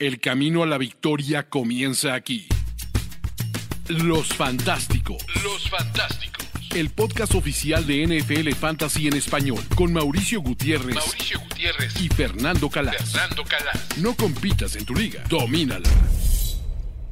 El camino a la victoria comienza aquí. Los Fantásticos. Los Fantásticos. El podcast oficial de NFL Fantasy en español con Mauricio Gutiérrez, Mauricio Gutiérrez y Fernando Calas. Fernando Calas. No compitas en tu liga, domínala.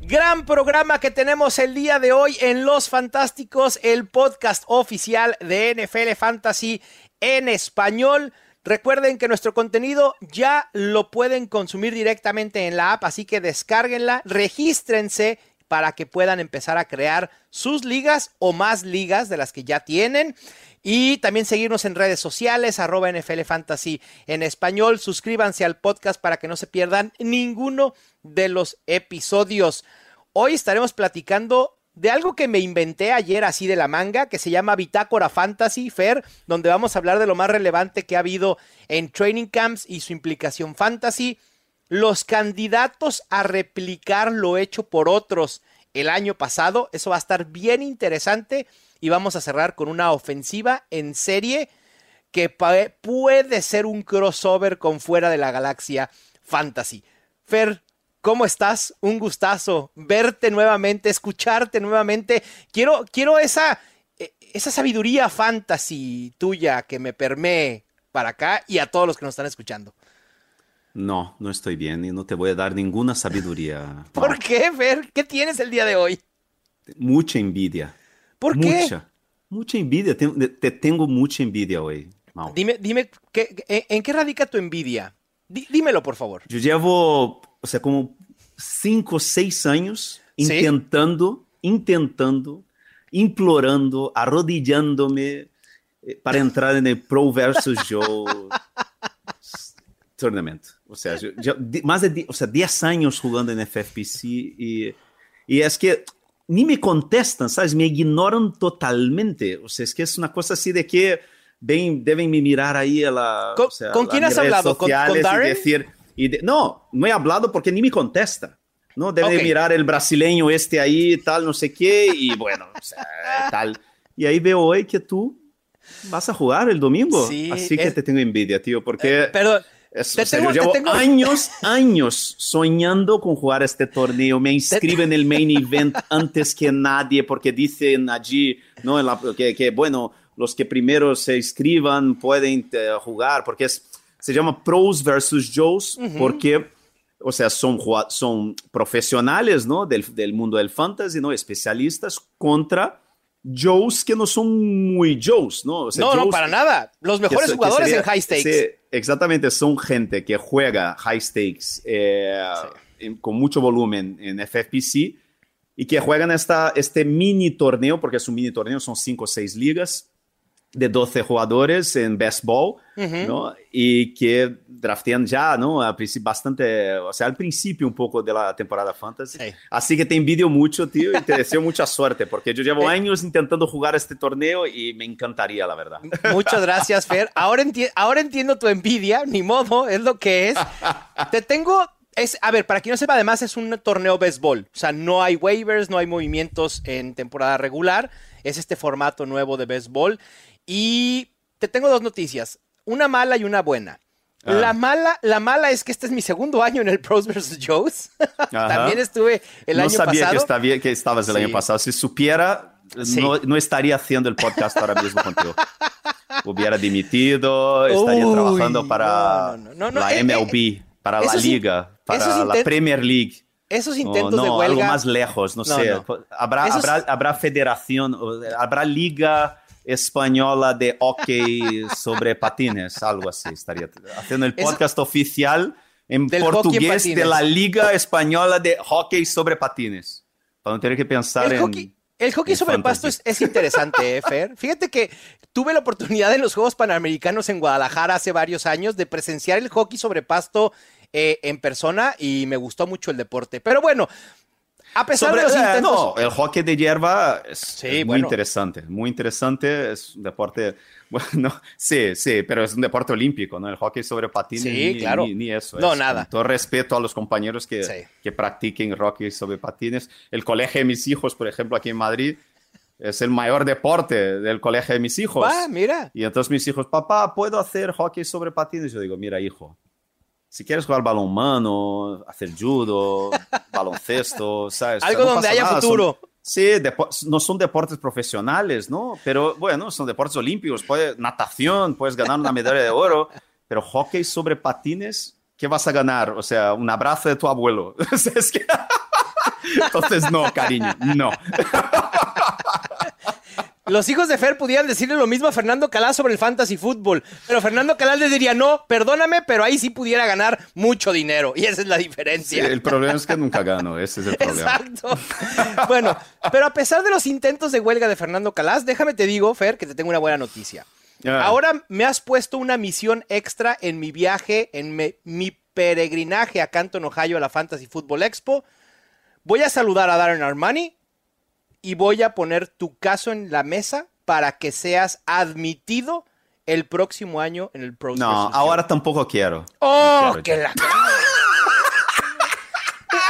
Gran programa que tenemos el día de hoy en Los Fantásticos, el podcast oficial de NFL Fantasy en español. Recuerden que nuestro contenido ya lo pueden consumir directamente en la app, así que descárguenla, regístrense para que puedan empezar a crear sus ligas o más ligas de las que ya tienen. Y también seguirnos en redes sociales, arroba NFL Fantasy en español. Suscríbanse al podcast para que no se pierdan ninguno de los episodios. Hoy estaremos platicando de algo que me inventé ayer así de la manga, que se llama Bitácora Fantasy Fair, donde vamos a hablar de lo más relevante que ha habido en training camps y su implicación fantasy, los candidatos a replicar lo hecho por otros el año pasado, eso va a estar bien interesante y vamos a cerrar con una ofensiva en serie que puede ser un crossover con fuera de la galaxia fantasy. Fer, ¿Cómo estás? Un gustazo verte nuevamente, escucharte nuevamente. Quiero, quiero esa, e, esa sabiduría fantasy tuya que me permee para acá y a todos los que nos están escuchando. No, no estoy bien y no te voy a dar ninguna sabiduría. ¿Por qué, Fer? ¿Qué tienes el día de hoy? Mucha envidia. ¿Por qué? Mucha, mucha envidia. Te, tengo mucha envidia hoy. Dime, dime, ¿en qué radica tu envidia? dímelo, por favor. Yo llevo o sea, como cinco, seis años intentando, intentando, implorando, arrodillándome eh, para entrar en el Pro versus Joe tournament. O sea, yo, más de o sea, 10 años jugando en FFPC y, y es que ni me contestan, ¿sabes? Me ignoran totalmente. O sea, es que es una cosa así de que ven, deben me mirar ahí a la. ¿Con, ¿con quién has hablado? ¿Con, ¿Con Darren? Y decir, no, no he hablado porque ni me contesta. ¿no? Debe mirar el brasileño este ahí, tal, no sé qué, y bueno, tal. Y ahí veo hoy que tú vas a jugar el domingo. Así que te tengo envidia, tío, porque... Eh, pero... yo llevo años, años soñando con jugar este torneo. Me inscribo en el main event antes que nadie porque dicen allí ¿no? que, que, bueno, los que primero se inscriban pueden eh, jugar porque es se llama Pros versus Joes, porque, o sea, son, son profesionales, ¿no? Del, del, mundo del fantasy, ¿no? Especialistas contra Joes que no son muy Joes, ¿no? no, no, para nada. Los mejores jugadores en high stakes. exactamente, son gente que juega high stakes eh, con mucho volumen en FFPC y que juegan esta, este mini torneo, porque es un mini torneo, son cinco o seis ligas de 12 jugadores en baseball, ¿no? Y que draftean ya, ¿no? Bastante, o sea, al principio un poco de la temporada fantasy. Así que te envidio mucho, tío, y te deseo mucha suerte, porque yo llevo eh. años intentando jugar este torneo y me encantaría, la verdad. Muchas gracias, Fer. Ahora, ahora entiendo tu envidia, ni modo, es lo que es. te tengo es, a ver, para quien no sepa, además es un torneo béisbol. O sea, no hay waivers, no hay movimientos en temporada regular. Es este formato nuevo de béisbol. Y te tengo dos noticias, una mala y una buena. Ah. La, mala, la mala es que este es mi segundo año en el Pros vs. Joes. También estuve el año pasado. No sabía que, estabas el año pasado. Si supiera, no, estaría haciendo el podcast ahora mismo contigo. Hubiera dimitido, estaría trabajando para la eh, MLB, eh, para la Liga, para la Premier League. Esos intentos de huelga. Algo más lejos, no, sé. Habrá, habrá, habrá federación, habrá liga española de hockey sobre patines, algo así. Estaría haciendo el podcast oficial en portugués de la Liga Española de Hockey sobre Patines. Para no tener que pensar en... el hockey sobre pasto es, interesante, ¿eh, Fer. Fíjate que tuve la oportunidad en los Juegos Panamericanos en Guadalajara hace varios años de presenciar el hockey sobre pasto eh, en persona y me gustó mucho el deporte. Pero bueno, a pesar de los eh, intentos... No, el hockey de hierba es, muy interesante, muy interesante, es un deporte, bueno, sí, sí, pero es un deporte olímpico, ¿no? El hockey sobre patines, sí, ni, claro. ni, eso. No, nada. todo respeto a los compañeros que, que practiquen hockey sobre patines. El colegio de mis hijos, por ejemplo, aquí en Madrid, es el mayor deporte del colegio de mis hijos. Ah, mira. Y entonces mis hijos, papá, ¿puedo hacer hockey sobre patines? Yo digo, mira, hijo, si quieres jugar balón mano, hacer judo, baloncesto, ¿sabes? Algo no donde haya nada, son- futuro. sí, no son deportes profesionales, ¿no? Pero bueno, son deportes olímpicos. Puede, natación, puedes ganar una medalla de oro, pero hockey sobre patines, ¿qué vas a ganar? O sea, un abrazo de tu abuelo. O sea, es que- Entonces, no, cariño, no. Los hijos de Fer pudieran decirle lo mismo a Fernando Calás sobre el fantasy fútbol, pero Fernando Calás le diría, no, perdóname, pero ahí sí pudiera ganar mucho dinero. Y esa es la Sí, diferencia. el problema es que nunca gano, ese es el problema. Exacto. Bueno, pero a pesar de los intentos de huelga de Fernando Calás, déjame te digo, Fer, que te tengo una buena noticia. Ah. Ahora me has puesto una misión extra en mi viaje, en me- mi peregrinaje a Canton, Ohio, a la Fantasy Football Expo. Voy a saludar a Darren Armani y voy a poner tu caso en la mesa para que seas admitido el próximo año en el Pros No, ahora tampoco quiero. ¡Oh, No quiero que ya. la...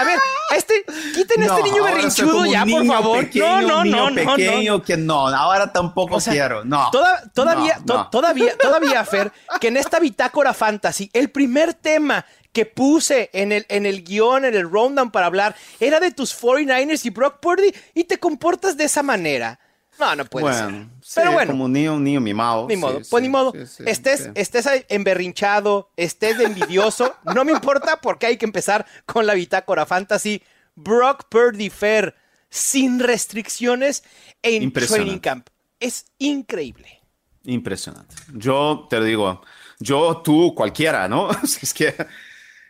A ver, a este, quiten a este niño berrinchudo ya, por favor. Pequeño, no, no, niño no, no, no. pequeño que no, ahora tampoco O sea, quiero. No. toda- todavía, to- todavía, todavía, Fer, que en esta bitácora fantasy, el primer tema que puse en el, en el guion, en el rundown para hablar, era de tus 49ers y Brock Purdy, y te comportas de esa manera. No, no puede ser. Bueno, sí, Pero bueno, como un niño, un niño mimado. ni modo, sí, pues ni modo. estés, estés emberrinchado, estés de envidioso, no me importa porque hay que empezar con la bitácora fantasy. Brock Purdy Fair, sin restricciones en training camp. Es increíble. Impresionante. Yo te lo digo, yo, tú, cualquiera, ¿no? es que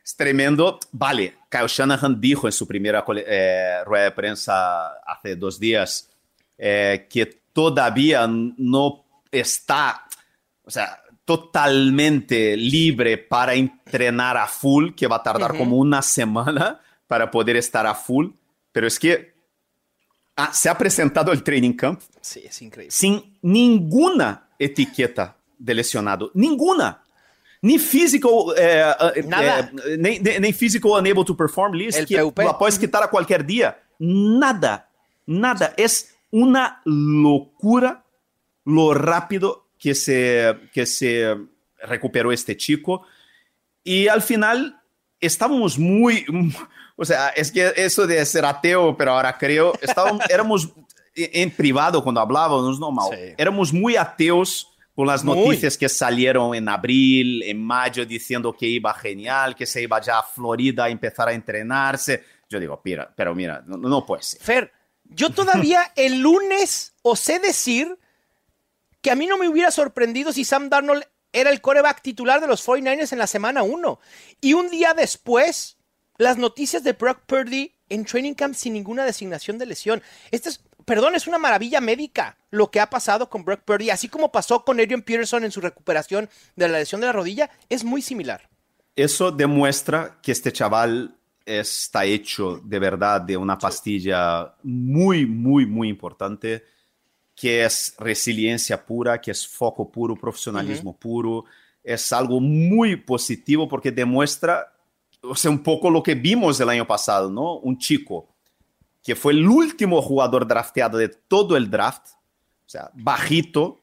es tremendo. Vale, Kyle Shanahan dijo en su primera eh, rueda de prensa hace dos días eh, que todavía no está, o sea, totalmente libre para entrenar a full, que va a tardar como una semana para poder estar a full. Pero es que ah, se ha presentado el training camp Sí, es increíble. sin ninguna etiqueta de lesionado. Ninguna. Físico, eh, eh, Nada. eh, nem, nem- nem físico unable to perform list, El que PUP. puedes quitar a cualquier día. Nada, nada. Es una locura lo rápido que se, que se recuperó este chico. Y al final estábamos muy, o sea, es que eso de ser ateo, pero ahora creo, estábamos, éramos en privado cuando hablábamos, no mal, Sí. éramos muy ateos con las Muy. noticias que salieron en abril, en mayo, diciendo que iba genial, que se iba ya a Florida a empezar a entrenarse. Yo digo, mira, pero mira, no, no puede ser. Fer, yo todavía el lunes osé decir que a mí no me hubiera sorprendido si Sam Darnold era el coreback titular de los 49ers en la semana 1. Y un día después, las noticias de Brock Purdy en training camp sin ninguna designación de lesión. Este es, perdón, es una maravilla médica lo que ha pasado con Brock Purdy, así como pasó con Adrian Peterson en su recuperación de la lesión de la rodilla, es muy similar. Eso demuestra que este chaval está hecho de verdad de una pastilla muy, muy, muy importante, que es resiliencia pura, que es foco puro, profesionalismo puro. Es algo muy positivo porque demuestra, o sea, un poco lo que vimos el año pasado, ¿no? Un chico que fue el último jugador drafteado de todo el draft, o sea, bajito,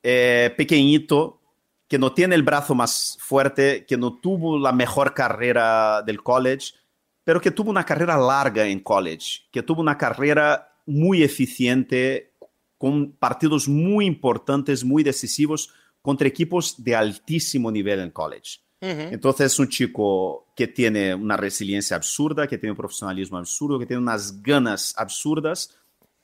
eh, pequeñito, que no tiene el brazo más fuerte, que no tuvo la mejor carrera del college, pero que tuvo una carrera larga en college, que tuvo una carrera muy eficiente, con partidos muy importantes, muy decisivos, contra equipos de altísimo nivel en college. Entonces es un chico que tiene una resiliencia absurda, que tiene un profesionalismo absurdo, que tiene unas ganas absurdas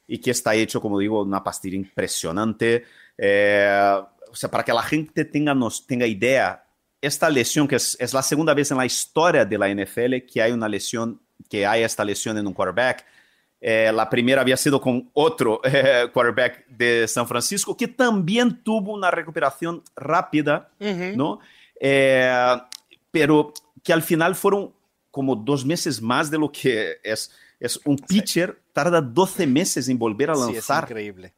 y que está hecho, como digo, una pastilla impresionante. Eh, o sea, para que la gente tenga, nos, tenga idea, esta lesión, que es, es, la segunda vez en la historia de la NFL que hay una lesión, que hay esta lesión en un quarterback. Eh, la primera había sido con otro eh, quarterback de San Francisco, que también tuvo una recuperación rápida, uh -huh. ¿no? Eh, pero que al final fueron como dos meses más de lo que es. Es un pitcher, tarda 12 meses en volver a lanzar sí, increíble.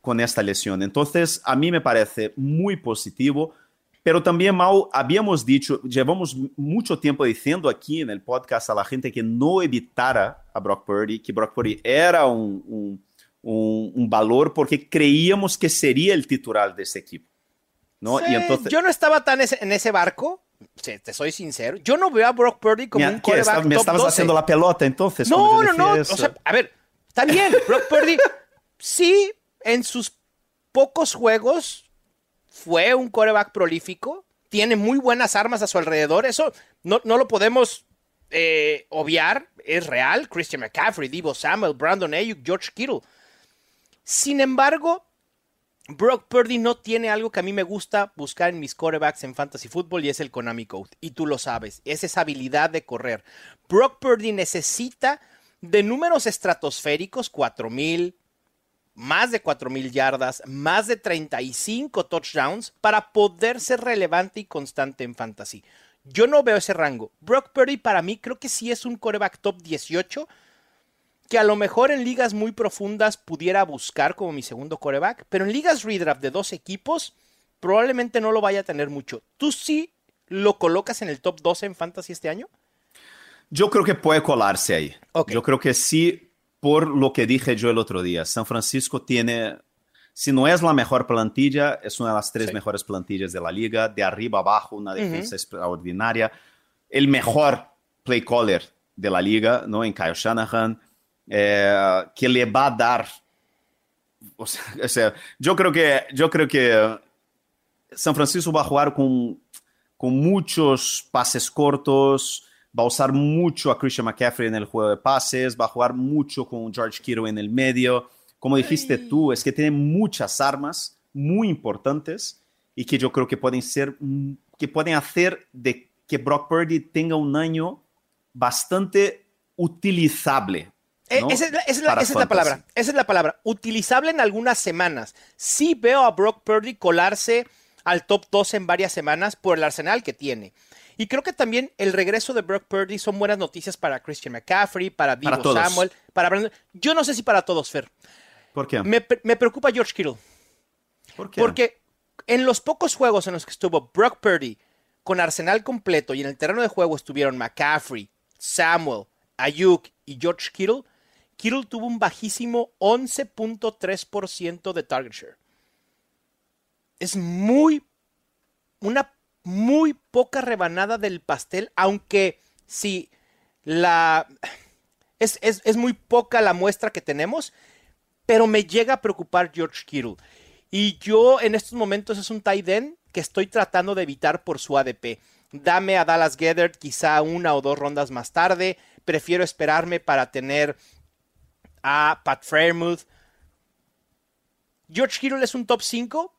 con esta lesión. Entonces, a mí me parece muy positivo, pero también, Mau, habíamos dicho, llevamos mucho tiempo diciendo aquí en el podcast a la gente que no evitara a Brock Purdy, que Brock Purdy era un, un, un, un valor porque creíamos que sería el titular de ese equipo. ¿no? Sí, y entonces, yo no estaba tan en ese barco, te soy sincero, yo no veo a Brock Purdy como un coreback Me estabas haciendo la pelota entonces. No, no, no. O sea, a ver, está bien. Brock Purdy sí, en sus pocos juegos fue un coreback prolífico. Tiene muy buenas armas a su alrededor. Eso no, no lo podemos eh, obviar. Es real. Christian McCaffrey, Divo Samuel, Brandon Ayuk, George Kittle. Sin embargo, Brock Purdy no tiene algo que a mí me gusta buscar en mis corebacks en fantasy football y es el Konami Code. Y tú lo sabes, es esa habilidad de correr. Brock Purdy necesita de números estratosféricos, 4000, más de 4000 yardas, más de 35 touchdowns para poder ser relevante y constante en fantasy. Yo no veo ese rango. Brock Purdy para mí creo que sí es un coreback top 18 que a lo mejor en ligas muy profundas pudiera buscar como mi segundo coreback, pero en ligas redraft de dos equipos probablemente no lo vaya a tener mucho. ¿Tú sí lo colocas en el top 12 en fantasy este año? Yo creo que puede colarse ahí. Yo creo que sí, por lo que dije yo el otro día. San Francisco tiene, si no es la mejor plantilla, es una de las tres mejores plantillas de la liga. De arriba abajo, una defensa extraordinaria. El mejor play caller de la liga, ¿no? En Kyle Shanahan eh, que le va a dar. O sea, yo creo que, yo creo que San Francisco va a jugar con, con muchos pases cortos, va a usar mucho a Christian McCaffrey en el juego de pases, va a jugar mucho con George Kittle en el medio. Como dijiste tú, es que tiene muchas armas muy importantes y que yo creo que pueden ser, que pueden hacer de que Brock Purdy tenga un año bastante utilizable eh, esa, es la, palabra. Esa es la palabra. Utilizable en algunas semanas. Sí veo a Brock Purdy colarse al top 2 en varias semanas por el arsenal que tiene. Y creo que también el regreso de Brock Purdy son buenas noticias para Christian McCaffrey, para Divo Samuel, para Brandon. Yo no sé si para todos, Fer. ¿Por qué? Me, me preocupa George Kittle. ¿Por qué? Porque en los pocos juegos en los que estuvo Brock Purdy con arsenal completo y en el terreno de juego estuvieron McCaffrey, Samuel, Ayuk y George Kittle, Kittle tuvo un bajísimo 11.3% de target share. Es muy, una muy poca rebanada del pastel, aunque sí, la, es, es, muy poca la muestra que tenemos, pero me llega a preocupar George Kittle. Y yo en estos momentos es un tight end que estoy tratando de evitar por su ADP. Dame a Dallas Gethert quizá una o dos rondas más tarde. Prefiero esperarme para tener a Pat Fairmouth. George Kittle es un top 5,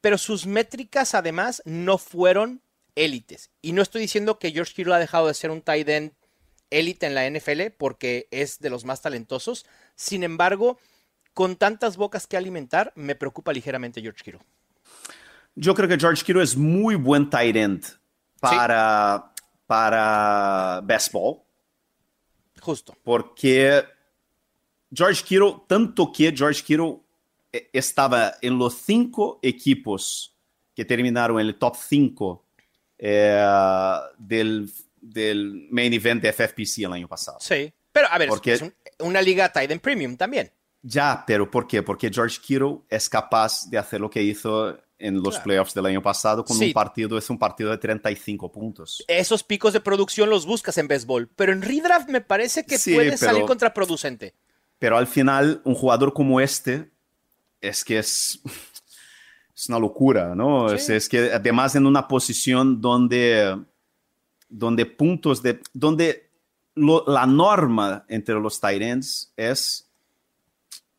pero sus métricas además no fueron élites. Y no estoy diciendo que George Kittle ha dejado de ser un tight end élite en la NFL porque es de los más talentosos. Sin embargo, con tantas bocas que alimentar, me preocupa ligeramente George Kittle. Yo creo que George Kittle es muy buen tight end para, para baseball. Justo. Porque George Kittle, tanto que George Kittle eh, estaba en los cinco equipos que terminaron en el top 5 eh, del, del, main event de FFPC el año pasado. Sí, pero a ver, Porque, es una liga Titan Premium también. Ya, pero ¿por qué? Porque George Kittle es capaz de hacer lo que hizo en los playoffs del año pasado con un partido, es un partido de 35 puntos. Esos picos de producción los buscas en béisbol, pero en redraft me parece que puede salir contraproducente. Pero al final, un jugador como este es que es, es una locura, ¿no? Es, que además en una posición donde, donde puntos de... donde la norma entre los Tyrants es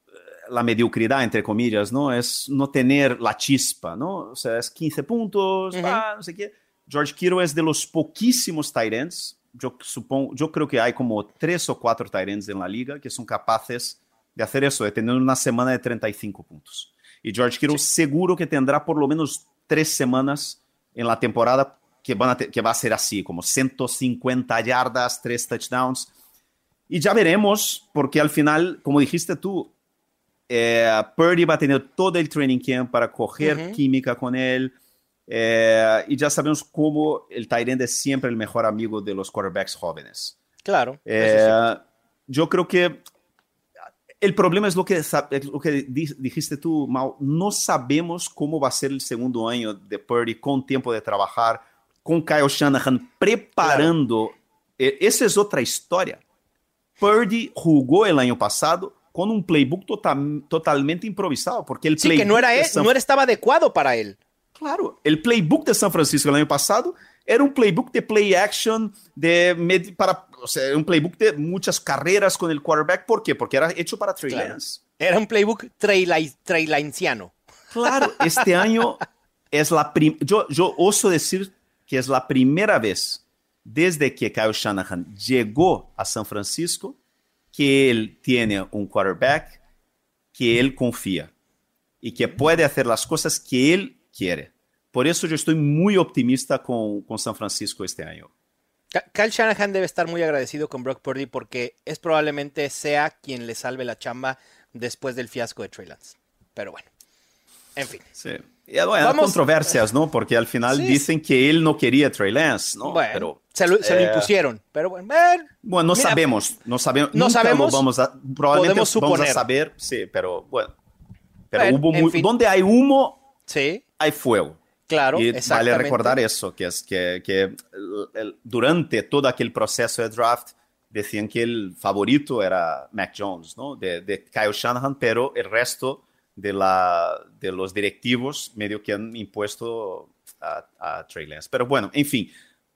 eh, la mediocridad, entre comillas, ¿no? Es no tener la chispa, ¿no? O sea, es 15 puntos, no sé qué. George Kittle es de los poquísimos Tyrants yo, supongo, yo creo que hay como tres o cuatro Tyrants en la liga que son capaces de hacer eso, de tener una semana de 35 puntos. Y George Kittle seguro que tendrá por lo menos tres semanas en la temporada que, van a que va a ser así, como 150 yardas, tres touchdowns. Y ya veremos, porque al final, como dijiste tú, eh, Purdy va a tener todo el training camp para coger química con él, eh, y ya sabemos cómo el end es siempre el mejor amigo de los quarterbacks jóvenes. Claro. Eh, yo creo que el problema es lo que, lo que dijiste tú, Mau. No sabemos cómo va a ser el segundo año de Purdy con tiempo de trabajar, con Kyle Shanahan preparando. Claro. Esa es otra historia. Purdy jugó el año pasado con un playbook total, totalmente improvisado, porque el sí, playbook que no era, él, no estaba adecuado para él. Claro, el playbook de San Francisco el año pasado era un playbook de play action, de para, o sea, un playbook de muchas carreras con el quarterback. ¿Por qué? Porque era hecho para Trey claro. Lance. Era un playbook trailanciano. Claro, este año es la prim yo, yo oso decir que es la primera vez desde que Kyle Shanahan llegó a San Francisco que él tiene un quarterback que él confía y que puede hacer las cosas que él quiere. Por eso yo estoy muy optimista con, con San Francisco este año. Kyle Shanahan debe estar muy agradecido con Brock Purdy porque es probablemente sea quien le salve la chamba después del fiasco de Trey Lance. Pero bueno, en fin. Sí. Y bueno, Vamos... controversias, ¿no? Porque al final sí. dicen que él no quería Trey Lance, ¿no? Bueno, pero, se, lo, se lo eh, impusieron. Pero bueno, eh, bueno no mira, sabemos, no sabemos. No sabemos. Vamos a, probablemente podemos suponer. vamos a saber, sí, pero bueno. Pero Bueno, hubo muy, fin. donde hay humo, sí, hay fuego. claro, Y vale recordar eso, que es que, que el- el- durante todo aquel proceso de draft decían que el favorito era Mac Jones, ¿no? De, de Kyle Shanahan, pero el resto de, la, de los directivos medio que han impuesto a, a Trey Lance. Pero bueno, en fin,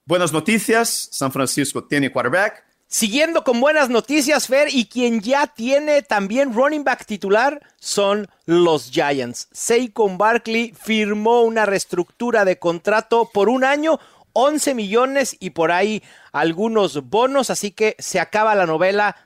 buenas noticias. San Francisco tiene quarterback. Siguiendo con buenas noticias, Fer, y quien ya tiene también running back titular son los Giants. Saquon Barkley firmó una reestructura de contrato por un año, 11 millones y por ahí algunos bonos, así que se acaba la novela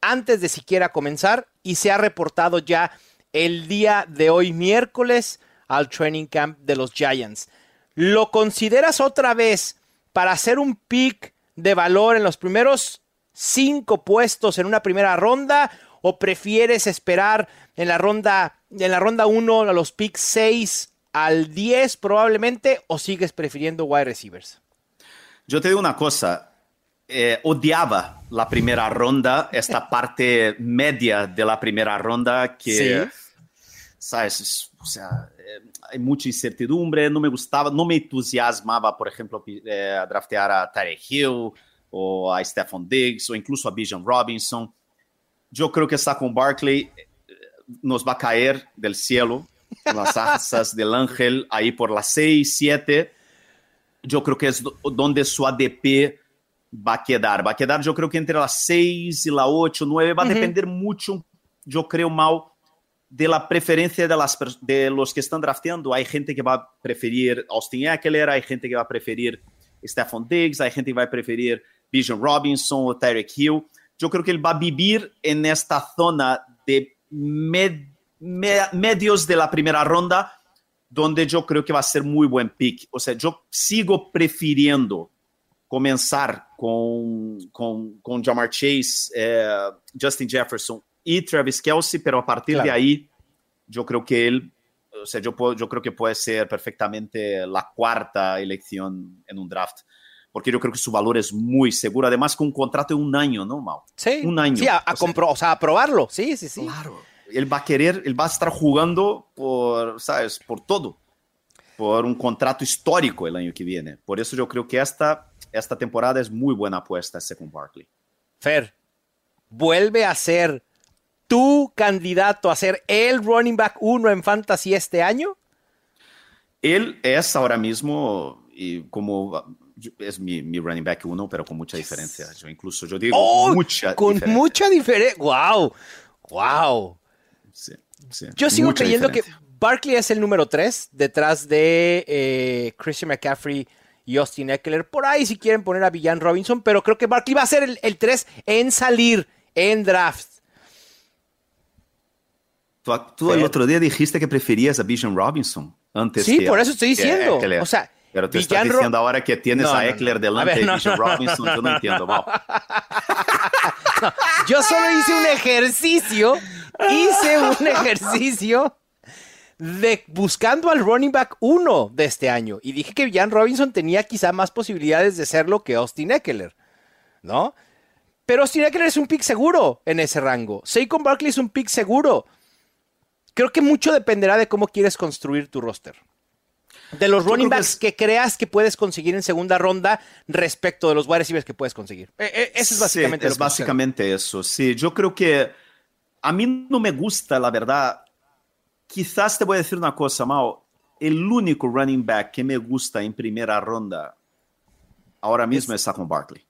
antes de siquiera comenzar y se ha reportado ya el día de hoy miércoles al training camp de los Giants. ¿Lo consideras otra vez para hacer un pick de valor en los primeros cinco puestos en una primera ronda o prefieres esperar en la ronda en la ronda 1 a los picks 6 al 10 probablemente o sigues prefiriendo wide receivers? Yo te digo una cosa, eh, odiaba la primera ronda, esta parte media de la primera ronda que, sabes, Es- o sea, eh, hay mucha incertidumbre, no me gustaba, no me entusiasmaba, por ejemplo, eh, draftear a Tarek Hill o a Stephon Diggs o incluso a Bijan Robinson. Yo creo que Saquon Barkley eh, nos va a caer del cielo, las asas del ángel, ahí por las 6, 7 yo creo que es do- donde su ADP va a quedar. Va a quedar, yo creo que entre las 6 y la 8, 9. Va a depender mucho, yo creo, mal de la preferencia de, los que están drafteando. Hay gente que va a preferir Austin Eckler, hay gente que va a preferir Stephon Diggs, hay gente que va a preferir Bijan Robinson o Tyreek Hill. Yo creo que él va a vivir en esta zona de med- me- medios de la primera ronda donde yo creo que va a ser muy buen pick. O sea, yo sigo prefiriendo comenzar con, con, con Jamar Chase, eh, Justin Jefferson y Travis Kelsey, pero a partir Claro. de ahí, yo creo que él, o sea, yo, puedo, yo creo que puede ser perfectamente la cuarta elección en un draft, porque yo creo que su valor es muy seguro, además con un contrato de un año, ¿no, Mau? Sí, Un año. Sí, a, a O sea, compro- o sea, a probarlo. Sí, sí, sí. Claro. Él va a querer, él va a estar jugando por, ¿sabes? Por todo. Por un contrato histórico el año que viene. Por eso yo creo que esta, esta temporada es muy buena apuesta con Barkley. Fer, vuelve a ser tu candidato a ser el running back 1 en fantasy este año. Él es ahora mismo, y como es mi, mi running back uno, pero con mucha diferencia. Yo incluso, yo digo, ¡Oh! mucha con diferencia. mucha diferencia. ¡Wow! ¡Wow! Sí, sí, Yo sigo mucha creyendo diferencia. que Barkley es el número 3 detrás de eh, Christian McCaffrey y Austin Eckler. Por ahí si quieren poner a Villan Robinson, pero creo que Barkley va a ser el, el 3 en salir en draft. Tú, tú el otro día dijiste que preferías a Bijan Robinson antes Sí, que por eso estoy diciendo. O sea, Pero tú Villan estás diciendo ahora que tienes No, a no, no. Eckler delante ver, de Bijan Robinson. yo no, entiendo. Mau. Yo solo hice un ejercicio, hice un ejercicio de buscando al running back 1 de este año y dije que Jan Robinson tenía quizá más posibilidades de serlo que Austin Eckler, ¿no? Pero Austin Eckler es un pick seguro en ese rango. Saquon Barkley es un pick seguro. Creo que mucho dependerá de cómo quieres construir tu roster. De los Yo running que backs es- que creas que puedes conseguir en segunda ronda respecto de los wide receivers que puedes conseguir. Eh, eh, eso es básicamente Sí, lo es que básicamente eso. Sí, yo creo que a mí no me gusta, la verdad. Quizás te voy a decir una cosa, Mao. El único running back que me gusta en primera ronda ahora mismo es, Saquon Barkley.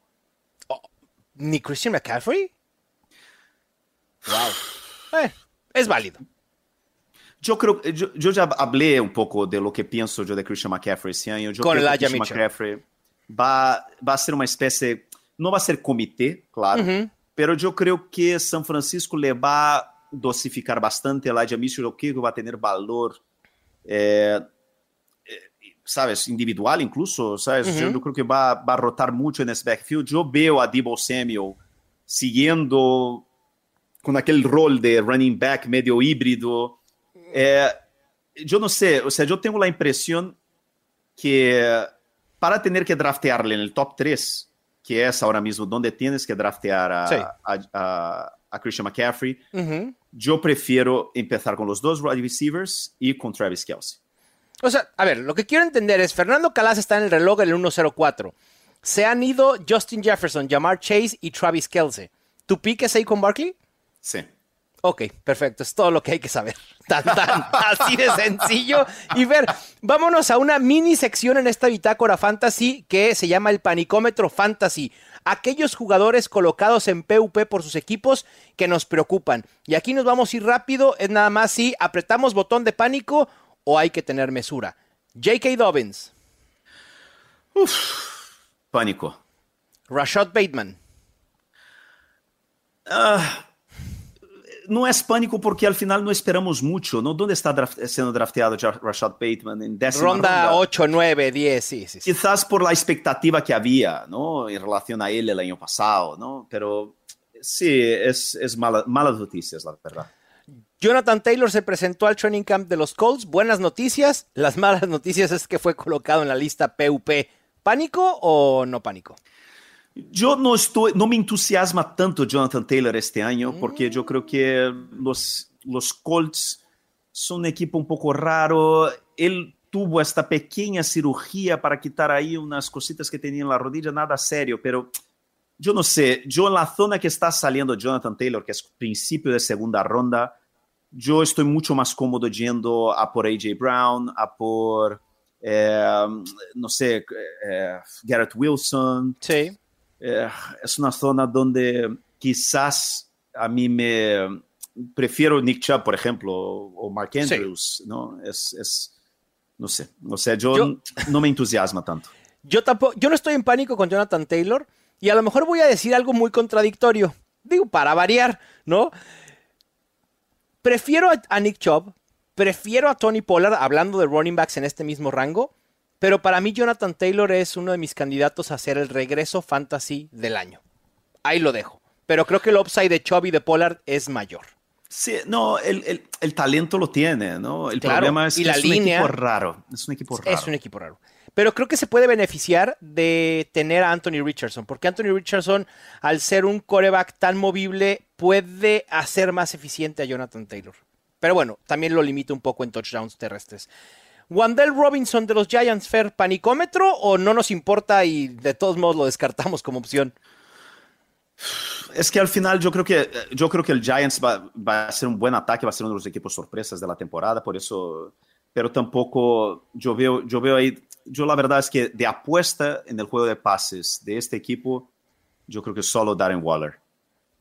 sucede. ¿Ni Christian McCaffrey? Wow. Eh, es válido. Yo creo, yo, yo ya hablé un poco de lo que pienso yo de Christian McCaffrey este año. Yo Con creo que Christian Mitchell. McCaffrey va, va a ser una especie, no va a ser comité, claro, Ujú. pero yo creo que San Francisco le va a dosificar bastante. Elijah Mitchell, creo que va a tener valor, eh, eh, sabes, individual incluso, sabes. yo, Ujú. yo creo que va, va a rotar mucho en ese backfield. Yo veo a Debo Samuel siguiendo con aquel rol de running back medio híbrido. Eh, yo no sé, o sea, yo tengo la impresión que para tener que draftearle en el top 3, que es ahora mismo donde tienes que draftear a, Sí. a- a- a Christian McCaffrey, yo prefiero empezar con los dos wide receivers y con Travis Kelsey. O sea, a ver, lo que quiero entender es, Fernando Calas está en el reloj en el 104. Se han ido Justin Jefferson, Jamar Chase y Travis Kelsey. ¿Tu pick es ahí con Barkley? Sí. Ok, perfecto, es todo lo que hay que saber. Tan, tan, así de sencillo. Y ver, vámonos a una mini sección en esta bitácora fantasy que se llama el panicómetro fantasy. Aquellos jugadores colocados en PUP por sus equipos que nos preocupan. Y aquí nos vamos a ir rápido, es nada más si apretamos botón de pánico o hay que tener mesura. J.K. Dobbins, Pánico. Rashad Bateman, No es pánico porque al final no esperamos mucho, ¿no? ¿Dónde está draft- siendo drafteado Rashad Bateman? En décima ronda 8, 9, 10, sí, sí, sí. Quizás por la expectativa que había, ¿no? En relación a él el año pasado, ¿no? Pero sí, es, es mala- malas noticias, la verdad. Jonathan Taylor se presentó al training camp de los Colts. Buenas noticias. Las malas noticias es que fue colocado en la lista PUP. ¿Pánico o no pánico? Yo no estoy, no me entusiasma tanto Jonathan Taylor este año, porque yo creo que los, los Colts son un equipo un poco raro. Él tuvo esta pequeña cirugía para quitar ahí unas cositas que tenía en la rodilla, nada serio, pero no sé, yo en la zona que está saliendo Jonathan Taylor, que es principio de segunda ronda, yo estoy mucho más cómodo yendo a por AJ Brown, a por, eh, sé, eh, Garrett Wilson. Sí. Eh, es una zona donde quizás a mí me prefiero Nick Chubb, por ejemplo, o Mark Sí. Andrews, ¿no? Es, es, no sé, o sea, yo, Yo- no me entusiasma tanto. Yo tampoco, yo no estoy en pánico con Jonathan Taylor y a lo mejor voy a decir algo muy contradictorio. Digo, para variar, ¿no? Prefiero a, a Nick Chubb, prefiero a Tony Pollard, hablando de running backs en este mismo rango, pero para mí Jonathan Taylor es uno de mis candidatos a ser el regreso fantasy del año. Ahí lo dejo. Pero creo que el upside de Chubb y de Pollard es mayor. Sí, no, el, el, el talento lo tiene, ¿no? El Claro, problema es y que la es línea- un equipo raro. Es un equipo raro. Es un equipo raro. Pero creo que se puede beneficiar de tener a Anthony Richardson, porque Anthony Richardson, al ser un coreback tan movible, puede hacer más eficiente a Jonathan Taylor. Pero bueno, también lo limita un poco en touchdowns terrestres. Wandell Robinson de los Giants, Fer, ¿panicómetro o no nos importa y de todos modos lo descartamos como opción? Es que al final yo creo que, yo creo que el Giants va, va a ser un buen ataque, va a ser uno de los equipos sorpresas de la temporada, por eso, pero tampoco yo veo, yo veo ahí, yo la verdad es que de apuesta en el juego de pases de este equipo, yo creo que solo Darren Waller.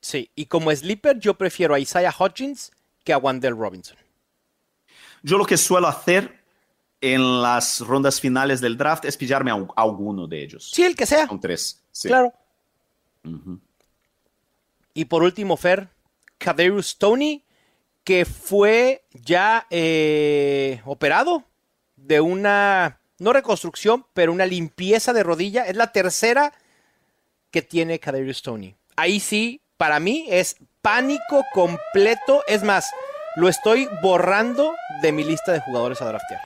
Sí, y como sleeper yo prefiero a Isaiah Hodgins que a Wandell Robinson. Yo lo que suelo hacer en las rondas finales del draft es pillarme a, un- a alguno de ellos. Sí, el que sea. Son tres. sí. Claro. Y por último, Fer, Kadarius Tony, que fue ya eh, operado de una, no reconstrucción, pero una limpieza de rodilla. Es la tercera que tiene Kadarius Tony. Ahí sí, para mí es pánico completo. Es más, lo estoy borrando de mi lista de jugadores a draftear.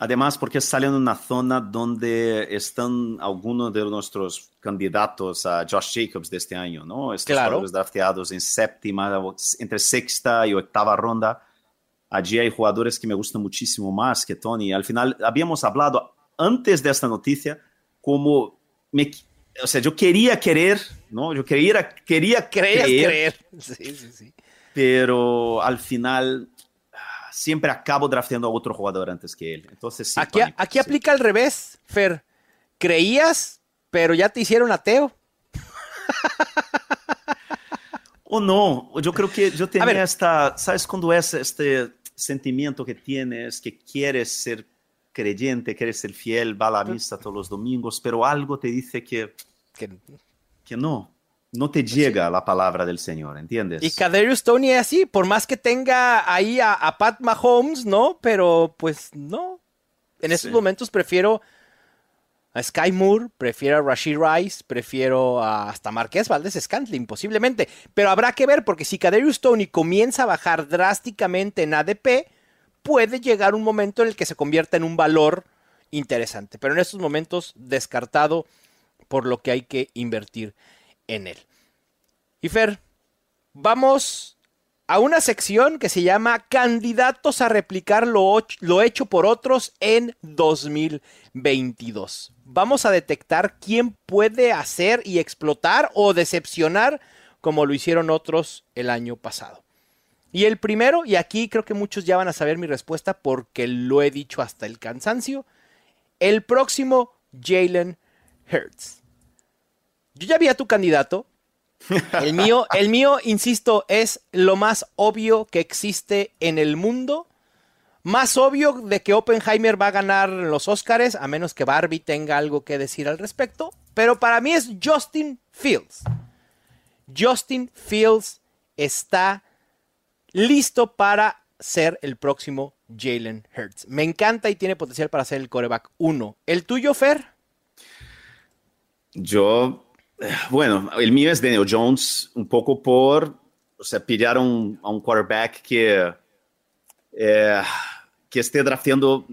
Además, porque sale en una zona donde están algunos de nuestros candidatos a Josh Jacobs de este año, ¿no? Estos Claro. jugadores drafteados en séptima, entre sexta y octava ronda. allí hay jugadores que me gustan muchísimo más que Tony. Al final, habíamos hablado antes de esta noticia como me, o sea, yo quería querer, ¿no? Yo quería, quería creer, creer. Sí, sí, sí. Pero al final siempre acabo drafteando a otro jugador antes que él. Entonces, sí, aquí, aquí aplica al revés, Fer. Creías, pero ya te hicieron ateo. o no, yo creo que yo tenía esta, ¿sabes cuando es este sentimiento que tienes, que quieres ser creyente, quieres ser fiel, va a la misa todos los domingos, pero algo te dice que, que, no, no te llega la palabra del Señor, ¿entiendes? Y Kadarius Tony es así, por más que tenga ahí a, Pat Mahomes, ¿no? Pero pues no. En estos momentos prefiero a Sky Moore, prefiero a Rashid Rice, prefiero a hasta Marqués Valdés Scantling, posiblemente. Pero habrá que ver, porque si Kadarius Tony comienza a bajar drásticamente en ADP, puede llegar un momento en el que se convierta en un valor interesante. Pero en estos momentos, descartado por lo que hay que invertir en él. Y Fer, vamos a una sección que se llama Candidatos a replicar lo, lo, hecho por otros en 2022. Vamos a detectar quién puede hacer y explotar o decepcionar como lo hicieron otros el año pasado. Y el primero, y aquí creo que muchos ya van a saber mi respuesta porque lo he dicho hasta el cansancio, el próximo Jalen Hurts. Yo ya vi a tu candidato. El mío, el mío, insisto, es lo más obvio que existe en el mundo. Más obvio de que Oppenheimer va a ganar los Oscars, a menos que Barbie tenga algo que decir al respecto. Pero para mí es Justin Fields. Justin Fields está listo para ser el próximo Jalen Hurts. Me encanta y tiene potencial para ser el coreback 1. ¿El tuyo, Fer? Yo bueno, el mío es Daniel Jones, un poco por, o sea, pillar a un quarterback que, eh, que esté drafteando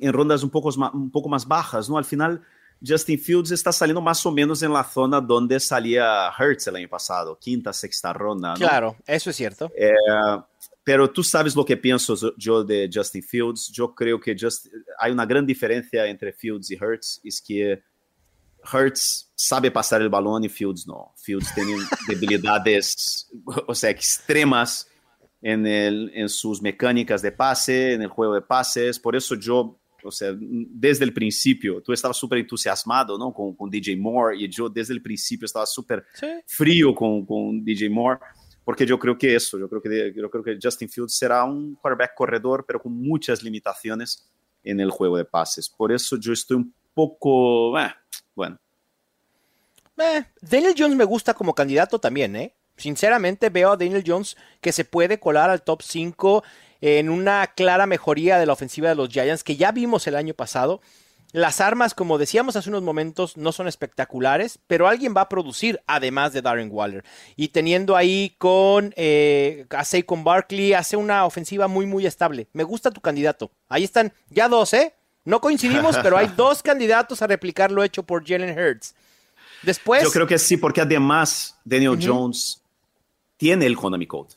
en rondas un poco, un poco más bajas, ¿no? Al final, Justin Fields está saliendo más o menos en la zona donde salía Hurts el año pasado, quinta, sexta ronda. ¿no? Claro, eso es cierto. Eh, pero tú sabes lo que pienso yo de Justin Fields. Yo creo que just, hay una gran diferencia entre Fields y Hurts, es que Hurts sabe pasar el balón y Fields no. Fields tiene debilidades, o sea, extremas en, el, en sus mecánicas de pase, en el juego de pases. Por eso yo, o sea, desde el principio, tú estabas súper entusiasmado, ¿no? Con, con, DJ Moore y yo desde el principio estaba súper ¿Sí? frío con, con DJ Moore. Porque yo creo que eso, yo creo que, yo creo que Justin Fields será un quarterback corredor, pero con muchas limitaciones en el juego de pases. Por eso yo estoy un poco, eh, bueno. Eh, Daniel Jones me gusta como candidato también, ¿eh? Sinceramente veo a Daniel Jones que se puede colar al top 5 en una clara mejoría de la ofensiva de los Giants que ya vimos el año pasado. Las armas, como decíamos hace unos momentos, no son espectaculares, pero alguien va a producir, además de Darren Waller. Y teniendo ahí con eh, con Barkley, hace una ofensiva muy, muy estable. Me gusta tu candidato. Ahí están, ya dos, ¿eh? No coincidimos, pero hay dos candidatos a replicar lo hecho por Jalen Hurts. Después. Yo creo que sí, porque además Daniel Jones tiene el Konami Code.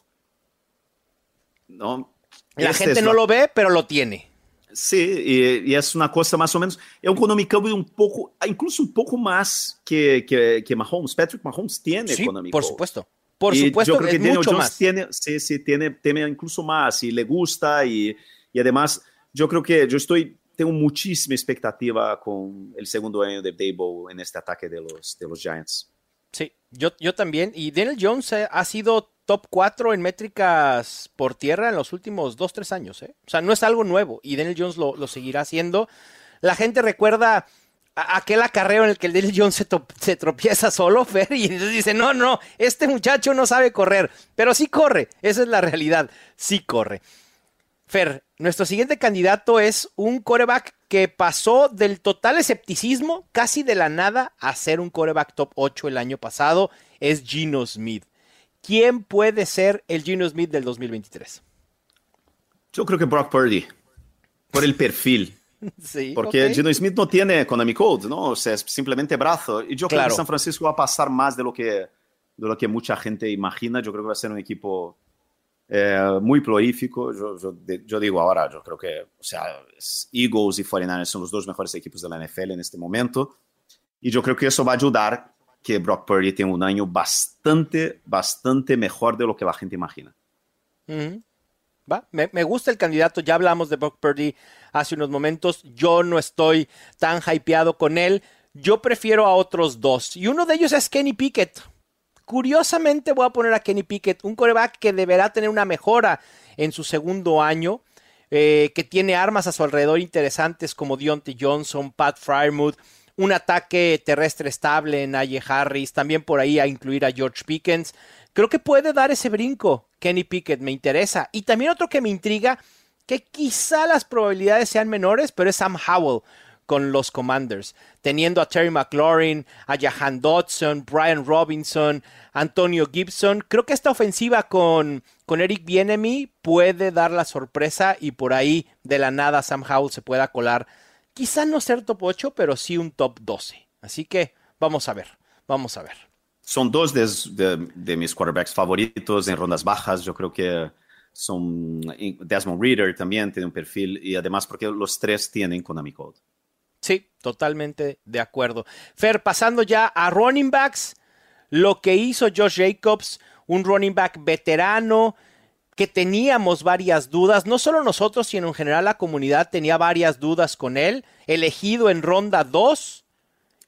¿No? La este gente no lo ve, pero lo tiene. Sí, y, es una cosa más o menos. Es un Konami Code un poco, incluso un poco más que, que, Mahomes. Patrick Mahomes tiene sí, Konami por supuesto. Por supuesto, yo creo que Daniel Jones más. tiene, sí, sí, tiene, tiene incluso más y le gusta y, y además yo creo que yo estoy tengo muchísima expectativa con el segundo año de Dable en este ataque de los, de los Giants. Sí, yo, yo también. Y Daniel Jones eh, ha sido top 4 en métricas por tierra en los últimos 2-3 años. ¿eh? O sea, no es algo nuevo y Daniel Jones lo, lo seguirá haciendo. La gente recuerda aquel acarreo en el que el Daniel Jones se, se, tropieza solo, Fer, y entonces dice, no, no, este muchacho no sabe correr, pero sí corre, esa es la realidad, sí corre. Fer, nuestro siguiente candidato es un coreback que pasó del total escepticismo, casi de la nada, a ser un coreback top 8 el año pasado. Es Gino Smith. ¿Quién puede ser el Gino Smith del 2023? Yo creo que Brock Purdy, por el perfil. Sí, Porque Gino Smith no tiene Economy Code, ¿no? O sea, es simplemente brazo. Y yo creo que San Francisco va a pasar más de lo que, de lo que mucha gente imagina. Yo creo que va a ser un equipo eh, muy prolífico. Yo, yo, yo, digo ahora, yo creo que, o sea, Eagles y 49ers son los dos mejores equipos de la NFL en este momento. Y yo creo que eso va a ayudar que Brock Purdy tenga un año bastante, bastante mejor de lo que la gente imagina. Va, me, me, gusta el candidato. Ya hablamos de Brock Purdy hace unos momentos. Yo no estoy tan hypeado con él. Yo prefiero a otros dos. Y uno de ellos es Kenny Pickett. Curiosamente voy a poner a Kenny Pickett, un coreback que deberá tener una mejora en su segundo año, eh, que tiene armas a su alrededor interesantes como Deontay Johnson, Pat Frymouth, un ataque terrestre estable en Aye Harris, también por ahí a incluir a George Pickens. Creo que puede dar ese brinco. Kenny Pickett me interesa. Y también otro que me intriga, que quizá las probabilidades sean menores, pero es Sam Howell con los Commanders, teniendo a Terry McLaurin, a Jahan Dodson, Brian Robinson, Antonio Gibson. Creo que esta ofensiva con, con Eric Bienemy puede dar la sorpresa y por ahí de la nada Sam Howell se pueda colar. Quizá no ser top 8, pero sí un top 12. Así que vamos a ver, vamos a ver. Son dos de, de mis quarterbacks favoritos en rondas bajas. Yo creo que son Desmond Reader también tiene un perfil y además porque los tres tienen Konami Code. Sí, totalmente de acuerdo. Fer, pasando ya a running backs, lo que hizo Josh Jacobs, un running back veterano que teníamos varias dudas, no solo nosotros, sino en general la comunidad tenía varias dudas con él, elegido en ronda 2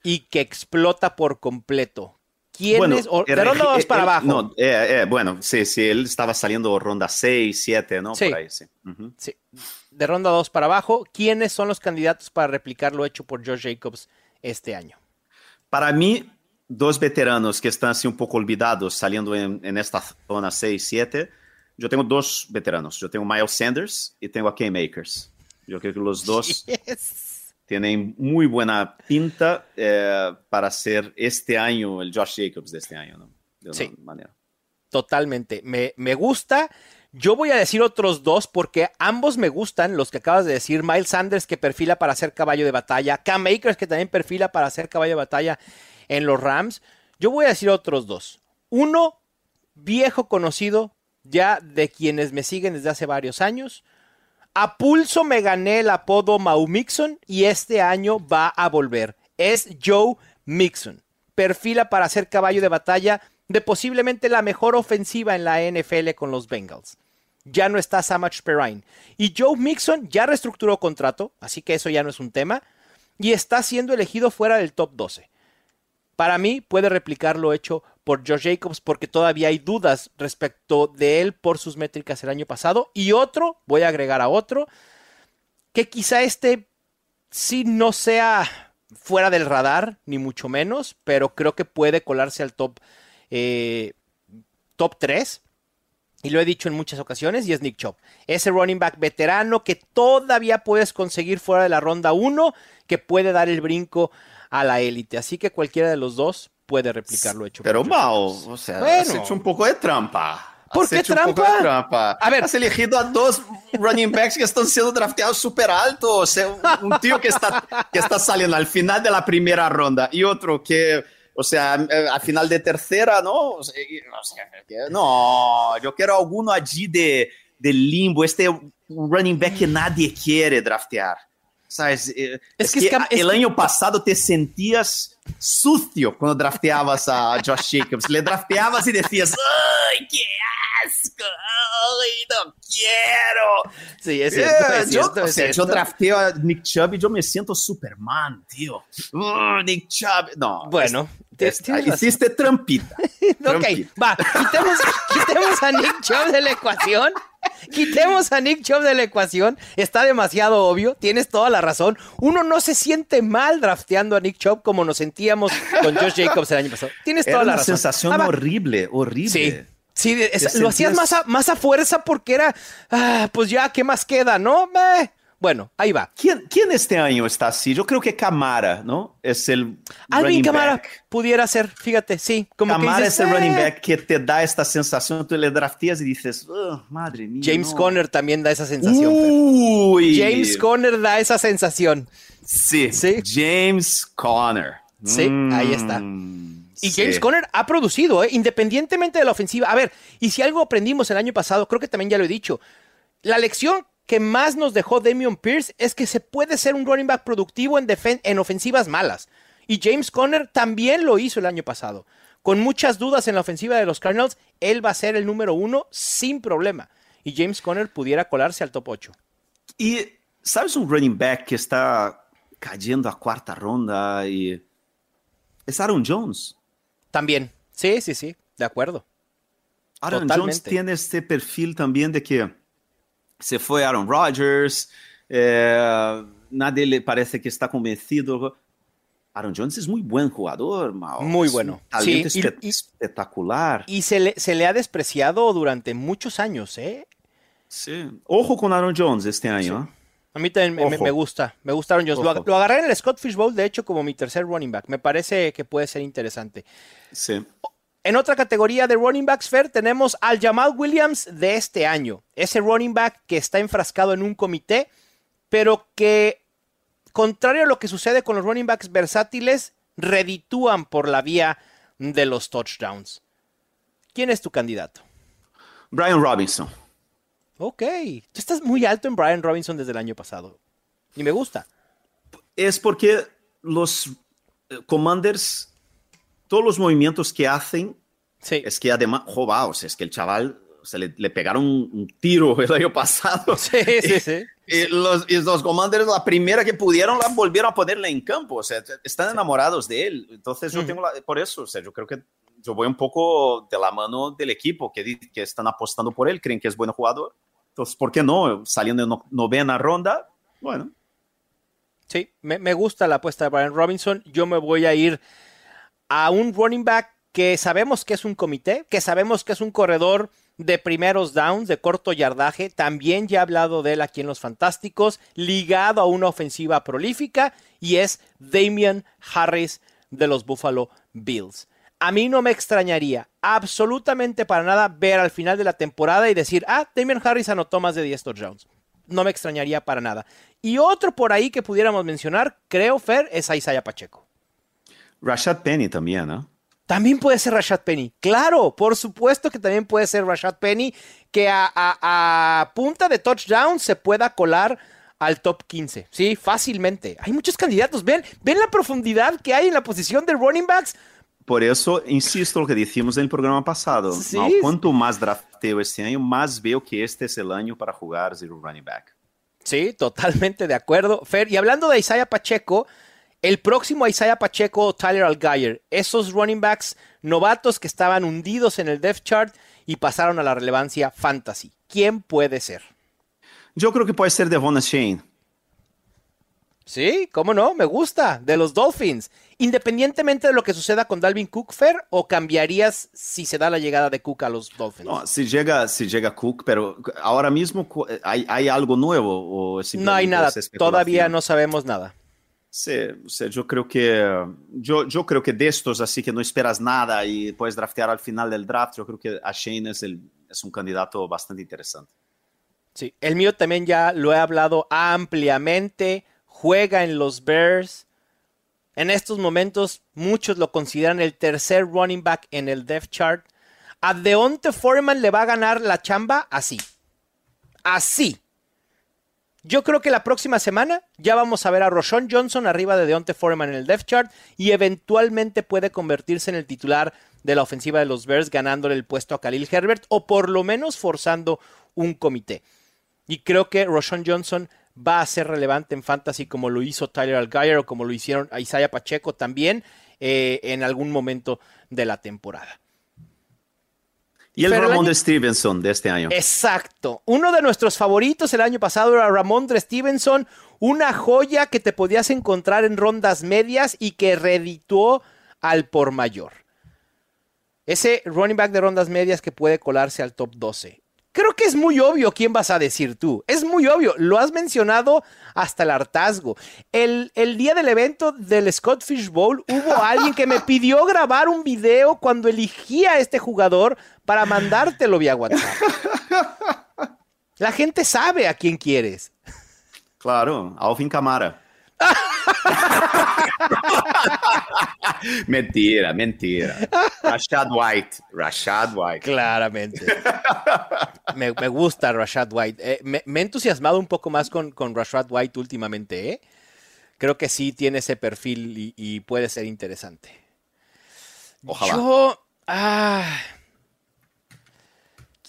y que explota por completo. ¿Quién es? de ronda 2 para abajo. No, eh, eh, bueno, sí, sí, él estaba saliendo ronda 6, 7, ¿no? Sí. Por ahí, sí. sí de ronda 2 para abajo, ¿quiénes son los candidatos para replicar lo hecho por Josh Jacobs este año? Para mí, dos veteranos que están así un poco olvidados saliendo en, en esta zona 6-7. Yo tengo dos veteranos. Yo tengo Miles Sanders y tengo a Cam Akers. Yo creo que los dos yes. tienen muy buena pinta eh, para ser este año el Josh Jacobs de este año, ¿no? De sí. manera. Totalmente. Me, me gusta. Yo voy a decir otros dos porque ambos me gustan, los que acabas de decir. Miles Sanders que perfila para ser caballo de batalla. Cam Akers que también perfila para ser caballo de batalla en los Rams. Yo voy a decir otros dos. Uno, viejo conocido ya de quienes me siguen desde hace varios años. A pulso me gané el apodo Mau Mixon y este año va a volver. Es Joe Mixon. Perfila para ser caballo de batalla de posiblemente la mejor ofensiva en la NFL con los Bengals. Ya no está Samach Perrine. Y Joe Mixon ya reestructuró contrato, así que eso ya no es un tema. Y está siendo elegido fuera del top 12. Para mí puede replicar lo hecho por Josh Jacobs porque todavía hay dudas respecto de él por sus métricas el año pasado. Y otro, voy a agregar a otro, que quizá este sí no sea fuera del radar, ni mucho menos, pero creo que puede colarse al top eh, top 3. Y lo he dicho en muchas ocasiones, y es Nick Chubb. Ese running back veterano que todavía puedes conseguir fuera de la ronda 1, que puede dar el brinco a la élite. Así que cualquiera de los dos puede replicar lo hecho. Pero Mao, o sea, bueno. has hecho un poco de trampa. ¿Por qué trampa? trampa? A ver, has elegido a dos running backs que están siendo drafteados súper altos. O sea, un tío que está, que está saliendo al final de la primera ronda y otro que o sea, a final de tercera, ¿no? O sea, no, yo quiero alguno allí de, de limbo, este running back que nadie quiere draftear. ¿Sabes? Eh, es, es que, que, es el año pasado te sentías sucio cuando drafteabas a Josh Jacobs. Le drafteabas y decías, ¡ay, qué asco! ¡Ay, no quiero! Sí, es cierto. Yeah, es cierto, yo, es o sea, cierto. yo drafteo a Nick Chubb y yo me siento Superman, tío. Oh, Nick Chubb. No. Bueno, es, es, hiciste trampita. ok, va, quitemos, quitemos a Nick Chubb de la ecuación. Quitemos a Nick Chubb de la ecuación. Está demasiado obvio. Tienes toda la razón. Uno no se siente mal drafteando a Nick Chubb como nos sentíamos con Josh Jacobs el año pasado. Tienes Era toda la una razón. sensación Ah, horrible, horrible. Sí. Sí, es- lo hacías más a, más a fuerza porque era, ah, pues ya, ¿qué más queda, no? Meh. Bueno, ahí va. ¿Quién, ¿Quién este año está así? Yo creo que Camara, ¿no? Es el Alvin Camara back. pudiera ser, fíjate, sí. Como que Camara dices, es el running "Eh". back que te da esta sensación, tú le drafteas y dices, "Oh, madre mía. James no". Conner también da esa sensación. Fer. James Conner da esa sensación. Sí, Sí. James Conner. Sí, ahí está. Y James Conner ha producido, ¿eh? independientemente de la ofensiva. A ver, y si algo aprendimos el año pasado, creo que también ya lo he dicho, la lección que más nos dejó Damian Pierce es que se puede ser un running back productivo en, en ofensivas malas. Y James Conner también lo hizo el año pasado. Con muchas dudas en la ofensiva de los Cardinals, él va a ser el número uno sin problema. Y James Conner pudiera colarse al top 8. Y, ¿sabes un running back que está cayendo a cuarta ronda y es Aaron Jones? También, sí, sí, sí, de acuerdo. Aaron Jones tiene este perfil también de que se fue Aaron Rodgers, eh, nadie le parece que está convencido. Aaron Jones es muy buen jugador, Mao. Muy bueno. sí, espectacular. Y se le, se le, ha despreciado durante muchos años, ¿eh? Sí. Ojo con Aaron Jones este año. ¿eh? A mí también me, gusta, me gusta Aaron Jones. Lo, lo, agarré en el Scott Fish Bowl, de hecho, como mi tercer running back. Me parece que puede ser interesante. Sí. En otra categoría de running backs, Fair, tenemos al Jamal Williams de este año. Ese running back que está enfrascado en un comité, pero que, contrario a lo que sucede con los running backs versátiles, reditúan por la vía de los touchdowns. ¿Quién es tu candidato? Brian Robinson. Ok, tú estás muy alto en Brian Robinson desde el año pasado. Y me gusta. Es porque los eh, Commanders, todos los movimientos que hacen, es que además, jovaos, es que el chaval se le, pegaron un, tiro el año pasado. Sí, sí, sí. Y, los, los, Commanders, la primera que pudieron, la volvieron a ponerle en campo. O sea, están enamorados de él. Entonces, yo tengo por eso, o sea, yo creo que yo voy un poco de la mano del equipo que, que están apostando por él, creen que es buen jugador. ¿Por qué no? Saliendo en novena ronda, bueno. Sí, me, gusta la apuesta de Brian Robinson. Yo me voy a ir a un running back que sabemos que es un comité, que sabemos que es un corredor de primeros downs, de corto yardaje. También ya he hablado de él aquí en Los Fantásticos, ligado a una ofensiva prolífica, y es Damian Harris de los Buffalo Bills a mí no me extrañaría absolutamente para nada ver al final de la temporada y decir, ah, Damian Harris anotó más de 10 touchdowns. No me extrañaría para nada. Y otro por ahí que pudiéramos mencionar, creo, Fer, es Isaiah Pacheco. Rashad Penny también, ¿no? También puede ser Rashad Penny. Claro, por supuesto que también puede ser Rashad Penny, que a, a punta de touchdown se pueda colar al top 15. Sí, fácilmente. Hay muchos candidatos. Ven, ven la profundidad que hay en la posición de running backs. Por eso, insisto lo que dijimos en el programa pasado. Cuanto más drafteo este año, más veo que este es el año para jugar Zero Running Back. Sí, totalmente de acuerdo. Fer, y hablando de Isaiah Pacheco, el próximo Isaiah Pacheco Tyler Algier, esos running backs novatos que estaban hundidos en el depth chart y pasaron a la relevancia fantasy. ¿Quién puede ser? Yo creo que puede ser Devon Shane. Sí, cómo no, me gusta, de los Dolphins. Independientemente de lo que suceda con Dalvin Cook, Fer, o cambiarías si se da la llegada de Cook a los Dolphins? No, si llega, si llega Cook, pero ahora mismo hay, hay algo nuevo o No hay nada, todavía no sabemos nada. Sí, yo creo que yo, yo creo que de estos así que no esperas nada y puedes draftear al final del draft, yo creo que a Shane es, el, es un candidato bastante interesante. Sí, el mío también ya lo he hablado ampliamente juega en los Bears. En estos momentos, muchos lo consideran el tercer running back en el depth chart. A Deonte Foreman le va a ganar la chamba así. Así. Yo creo que la próxima semana ya vamos a ver a Roshon Johnson arriba de Deonte Foreman en el depth chart y eventualmente puede convertirse en el titular de la ofensiva de los Bears ganándole el puesto a Khalil Herbert o por lo menos forzando un comité. Y creo que Roshon Johnson va a ser relevante en fantasy como lo hizo Tyler Algier o como lo hicieron Isaiah Pacheco también eh, en algún momento de la temporada. Y el Ramón de Stevenson de este año. Exacto. Uno de nuestros favoritos el año pasado era Ramón de Stevenson, una joya que te podías encontrar en rondas medias y que reeditó al por mayor. Ese running back de rondas medias que puede colarse al top 12. Creo que es muy obvio quién vas a decir tú. Es muy obvio. Lo has mencionado hasta el hartazgo. El, el día del evento del Scott Fish Bowl hubo alguien que me pidió grabar un video cuando elegía a este jugador para mandártelo vía WhatsApp. La gente sabe a quién quieres. Claro, Alvin Camara. mentira, mentira. Rashad White, Rashad White. Claramente. me, gusta Rashad White. Eh, me, he entusiasmado un poco más con, con Rashad White últimamente. ¿eh? Creo que sí tiene ese perfil y, puede ser interesante. Ojalá. Yo. Ah,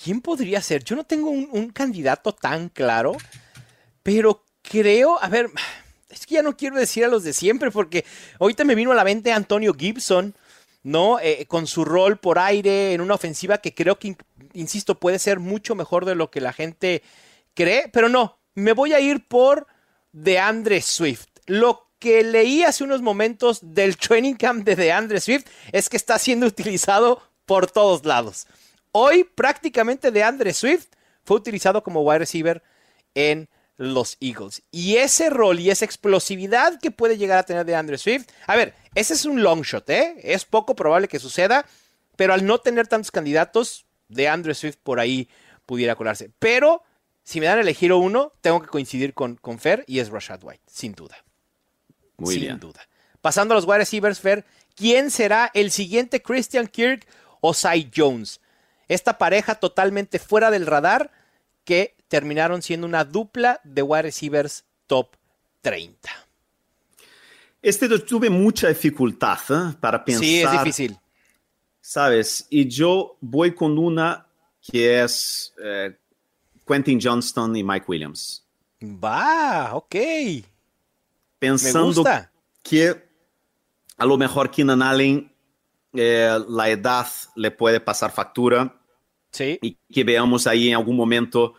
¿Quién podría ser? Yo no tengo un candidato tan claro, pero creo. A ver es que ya no quiero decir a los de siempre, porque ahorita me vino a la mente Antonio Gibson, ¿no? Eh, con su rol por aire en una ofensiva que creo que, insisto, puede ser mucho mejor de lo que la gente cree, pero no, me voy a ir por DeAndre Swift. Lo que leí hace unos momentos del training camp de DeAndre Swift es que está siendo utilizado por todos lados. Hoy prácticamente DeAndre Swift fue utilizado como wide receiver en los Eagles. Y ese rol y esa explosividad que puede llegar a tener de Andrew Swift, a ver, ese es un long shot, ¿eh? Es poco probable que suceda, pero al no tener tantos candidatos, de Andrew Swift por ahí pudiera colarse. Pero si me dan a elegir uno, tengo que coincidir con, con Fer y es Rashad White, sin duda. Muy sin bien. duda. Pasando a los wide receivers, Fer, ¿quién será el siguiente Christian Kirk o Cy Jones? Esta pareja totalmente fuera del radar que terminaron siendo una dupla de wide receivers top 30. Este tuve mucha dificultad ¿eh? para pensar. Sí, es difícil. ¿Sabes? Y yo voy con una que es eh, Quentin Johnston y Mike Williams. Va, ok. Pensando que a lo mejor Keenan Allen eh, la edad le puede pasar factura. Sí. Y que veamos ahí en algún momento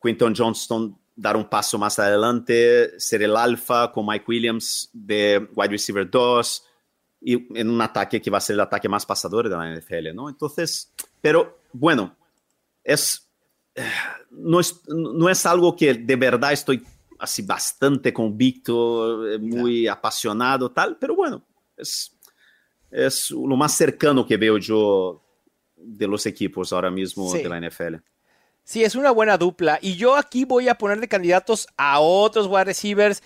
Quinton Johnston dar un paso más adelante, ser el alfa con Mike Williams de wide receiver 2 y en un ataque que va a ser el ataque más pasador de la NFL, ¿no? Entonces, pero bueno, es no es, no es algo que de verdad estoy así bastante convicto, muy apasionado, tal, pero bueno, es, es lo más cercano que veo yo de los equipos ahora mismo sí. de la NFL. Sí, es una buena dupla. Y yo aquí voy a poner de candidatos a otros wide receivers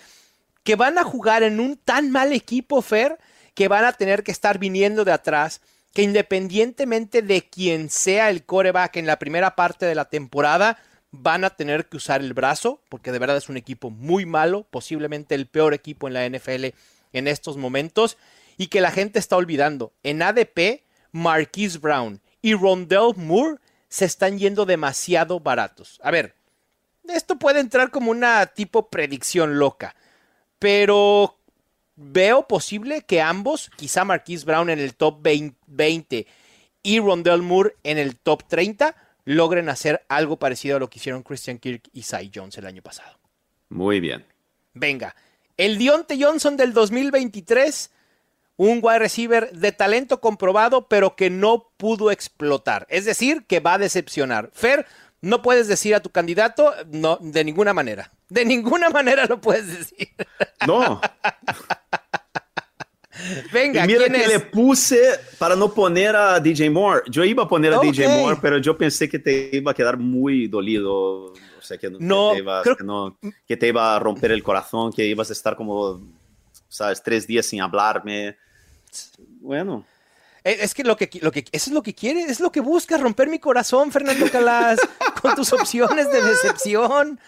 que van a jugar en un tan mal equipo, Fer, que van a tener que estar viniendo de atrás, que independientemente de quién sea el coreback en la primera parte de la temporada, van a tener que usar el brazo, porque de verdad es un equipo muy malo, posiblemente el peor equipo en la NFL en estos momentos, y que la gente está olvidando. En ADP, Marquise Brown y Rondell Moore se están yendo demasiado baratos. A ver, esto puede entrar como una tipo predicción loca, pero veo posible que ambos, quizá Marquise Brown en el top 20 y Rondell Moore en el top 30, logren hacer algo parecido a lo que hicieron Christian Kirk y Cy Jones el año pasado. Muy bien. Venga, el Dionte Johnson del 2023 un wide receiver de talento comprobado, pero que no pudo explotar. Es decir, que va a decepcionar. Fer, no puedes decir a tu candidato, no, de ninguna manera. De ninguna manera lo puedes decir. No. Venga, y mira ¿quién que es? le puse para no poner a DJ Moore. Yo iba a poner a. DJ Moore, pero yo pensé que te iba a quedar muy dolido. O sea, que, que No, te iba, creo- que, no- que te iba a romper el corazón, que ibas a estar como, sabes, tres días sin hablarme. Bueno, Eh, Es que lo que, lo que eso es lo que quiere, es lo que busca, romper mi corazón, Fernando Calas, con tus opciones de decepción.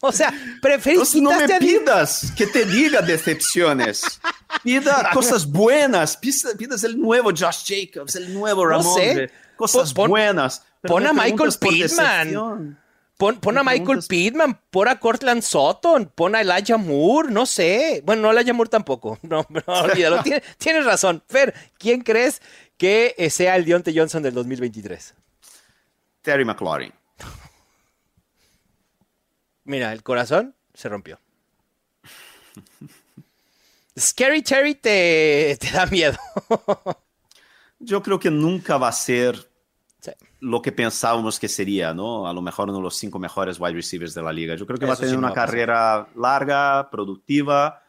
O sea, preferís no me a pidas que te diga decepciones. Pida cosas buenas. Pida, pidas el nuevo Josh Jacobs, el nuevo No Ramón. sé. Cosas Pon- buenas. pero pon a Michael Pittman. Pon, pon a Michael Pittman, pon a Cortland Sutton, pon a Elijah Moore, no sé. Bueno, no Elijah Moore tampoco. No, no olvídalo. Tienes, tienes razón. Fer, ¿quién crees que eh, sea el Dionte Johnson del 2023? Terry McLaurin. Mira, el corazón se rompió. Scary Terry te, te da miedo. Yo creo que nunca va a ser Sí. lo que pensábamos que sería, ¿no? A lo mejor uno de los cinco mejores wide receivers de la liga. Yo creo que va a sí tener una pasar. carrera larga, productiva,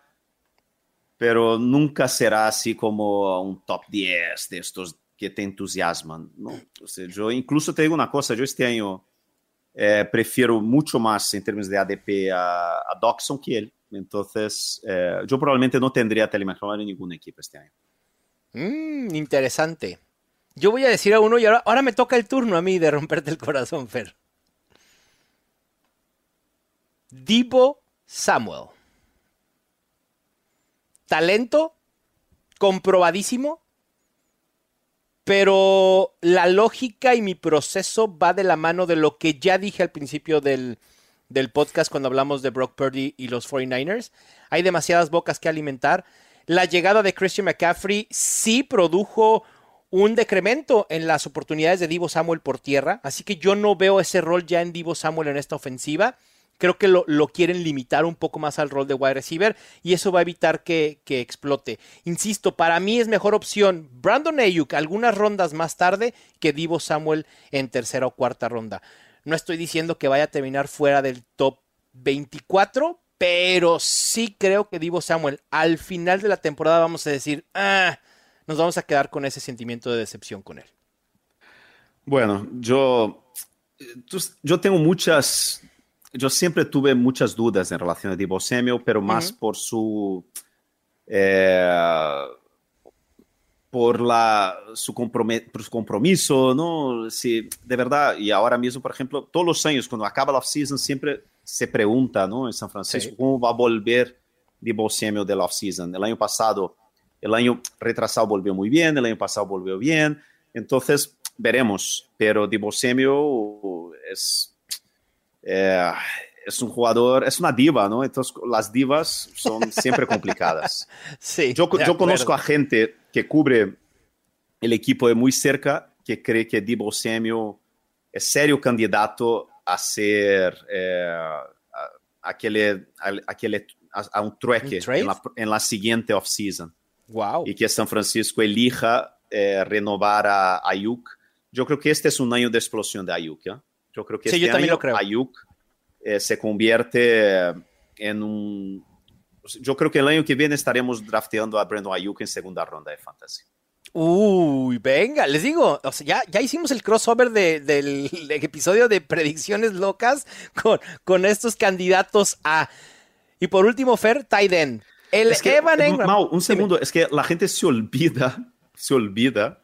pero nunca será así como un top 10 de estos que te entusiasman, ¿no? O sea, yo incluso te digo una cosa, yo este año eh, prefiero mucho más en términos de ADP a, a Doxon que él. Entonces, eh, yo probablemente no tendría a en ningún equipo este año. Mm, interesante. Yo voy a decir a uno y ahora, ahora me toca el turno a mí de romperte el corazón, Fer. Divo Samuel. Talento comprobadísimo, pero la lógica y mi proceso va de la mano de lo que ya dije al principio del, del podcast cuando hablamos de Brock Purdy y los 49ers. Hay demasiadas bocas que alimentar. La llegada de Christian McCaffrey sí produjo un decremento en las oportunidades de Divo Samuel por tierra, así que yo no veo ese rol ya en Divo Samuel en esta ofensiva. Creo que lo, lo quieren limitar un poco más al rol de wide receiver y eso va a evitar que, que explote. Insisto, para mí es mejor opción Brandon Ayuk algunas rondas más tarde que Divo Samuel en tercera o cuarta ronda. No estoy diciendo que vaya a terminar fuera del top 24, pero sí creo que Divo Samuel al final de la temporada vamos a decir, ah, nos vamos a quedar con ese sentimiento de decepción con él. Bueno, yo, yo tengo muchas, yo siempre tuve muchas dudas en relación a Divo Samuel, pero más uh -huh. por su... Eh, por, la, su, por su compromiso, ¿no? Si, de verdad, y ahora mismo, por ejemplo, todos los años, cuando acaba la off-season, siempre se pregunta, ¿no? En San Francisco, sí. ¿cómo va a volver Divo Samuel de la off-season? El año pasado, el año retrasado volvió muy bien, el año pasado volvió bien, entonces veremos, pero Divo Samuel es... Eh, es un jugador, es una diva, ¿no? Entonces las divas son siempre complicadas. sí, yo, yo conozco a gente que cubre el equipo de muy cerca que cree que Divo Samuel es serio candidato a ser eh, a, aquel, a, aquel, a, a, un trueque en la, en la, siguiente offseason. Wow. Y que San Francisco elija eh, renovar a Ayuk. Yo creo que este es un año de explosión de Ayuk. ¿eh? Yo creo que sí, este yo también año lo creo. Ayuk eh, se convierte en un... Yo creo que el año que viene estaremos drafteando a Brandon Ayuk en segunda ronda de fantasy. Uy, venga, les digo, o sea, ya, ya hicimos el crossover de, del, del, episodio de predicciones locas con, con estos candidatos a... Y por último, Fer, Tyden. El es que, Evan Engram. Mau, un segundo, Dime. es que la gente se olvida, se olvida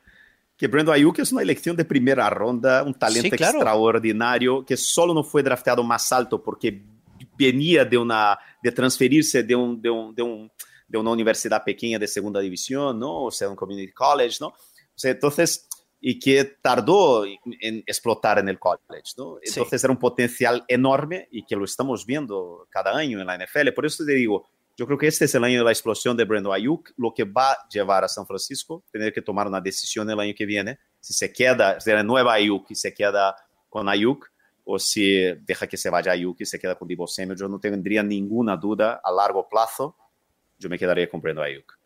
que Brandon Ayuk es una elección de primera ronda, un talento sí, claro. extraordinario, que solo no fue drafteado más alto porque venía de, una, de transferirse de, un, de, un, de, un, de una universidad pequeña de segunda división, ¿no? O sea, un community college, ¿no? O sea, entonces, y que tardó en explotar en el college, ¿no? Entonces sí. era un potencial enorme y que lo estamos viendo cada año en la NFL. Por eso te digo, yo creo que este es el año de la explosión de Brandon Ayuk, lo que va a llevar a San Francisco, tener que tomar una decisión el año que viene, si se queda, si renueva Ayuk y se queda con Ayuk, o si deja que se vaya Ayuk y se queda con Divo Samuel. Yo no tendría ninguna duda a largo plazo, yo me quedaría con Brandon Ayuk.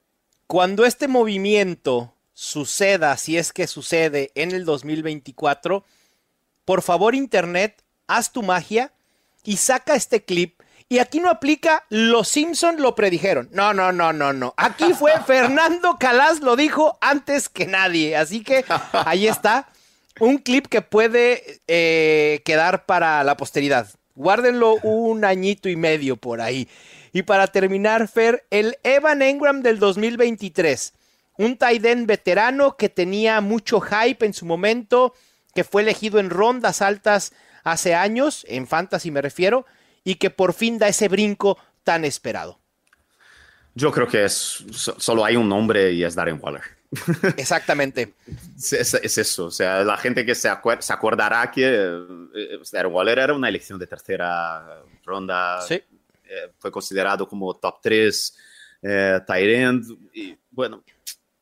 Cuando este movimiento suceda, si es que sucede en el 2024, por favor Internet, haz tu magia y saca este clip y aquí no aplica, los Simpson lo predijeron. No, no, no, no, no. Aquí fue Fernando Calas lo dijo antes que nadie. Así que ahí está. Un clip que puede eh, quedar para la posteridad. Guárdenlo un añito y medio por ahí. Y para terminar, Fer, el Evan Engram del 2023. Un tight end veterano que tenía mucho hype en su momento, que fue elegido en rondas altas hace años, en fantasy me refiero, y que por fin da ese brinco tan esperado. Yo creo que es, solo hay un nombre y es Darren Waller. Exactamente. es, es, eso, o sea, la gente que se, acuer se acordará que eh, Darren Waller era una elección de tercera ronda, sí. eh, fue considerado como top 3 eh, tight end, y bueno,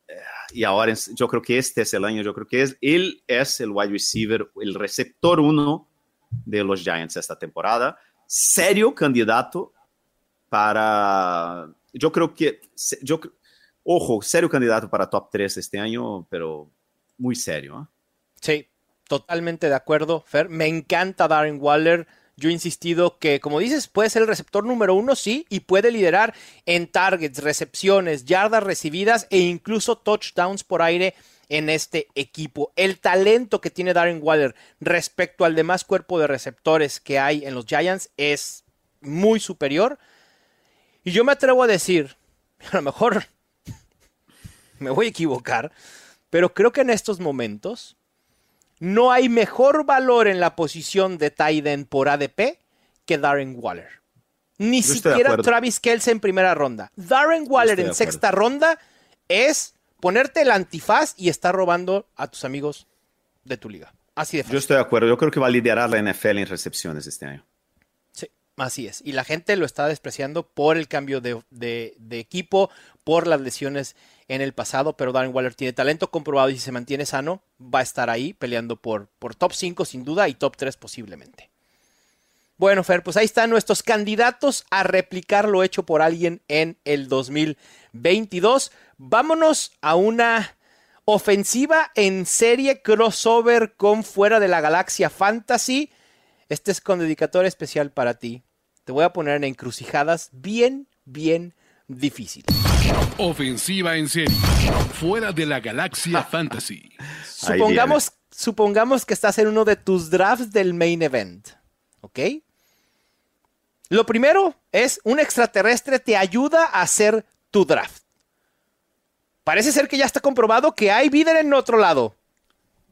eh, y ahora yo creo que este es el año, yo creo que es, él es el wide receiver, el receptor uno de los Giants esta temporada, serio candidato para. Yo creo que. Yo, ojo, serio candidato para top 3 este año, pero muy serio. ¿eh? Sí, totalmente de acuerdo, Fer. Me encanta Darren Waller. Yo he insistido que, como dices, puede ser el receptor número uno, sí, y puede liderar en targets, recepciones, yardas recibidas e incluso touchdowns por aire en este equipo. El talento que tiene Darren Waller respecto al demás cuerpo de receptores que hay en los Giants es muy superior. Y yo me atrevo a decir, a lo mejor me voy a equivocar, pero creo que en estos momentos no hay mejor valor en la posición de Tyden por ADP que Darren Waller. Ni siquiera Travis Kelce en primera ronda. Darren Waller en sexta ronda es ponerte el antifaz y estar robando a tus amigos de tu liga. Así de fácil. Yo estoy de acuerdo. Yo creo que va a liderar la NFL en recepciones este año. Sí, así es. Y la gente lo está despreciando por el cambio de, de equipo, por las lesiones en el pasado, pero Darren Waller tiene talento comprobado y si se mantiene sano, va a estar ahí peleando por, por top 5 sin duda y top 3 posiblemente. Bueno, Fer, pues ahí están nuestros candidatos a replicar lo hecho por alguien en el 2022. Vámonos a una ofensiva en serie crossover con Fuera de la Galaxia Fantasy. Este es con dedicatoria especial para ti. Te voy a poner en encrucijadas bien, bien difíciles. Ofensiva en serie. Fuera de la galaxia fantasy. Supongamos, supongamos que estás en uno de tus drafts del main event. ¿Ok? Lo primero es un extraterrestre te ayuda a hacer tu draft. Parece ser que ya está comprobado que hay vida en otro lado.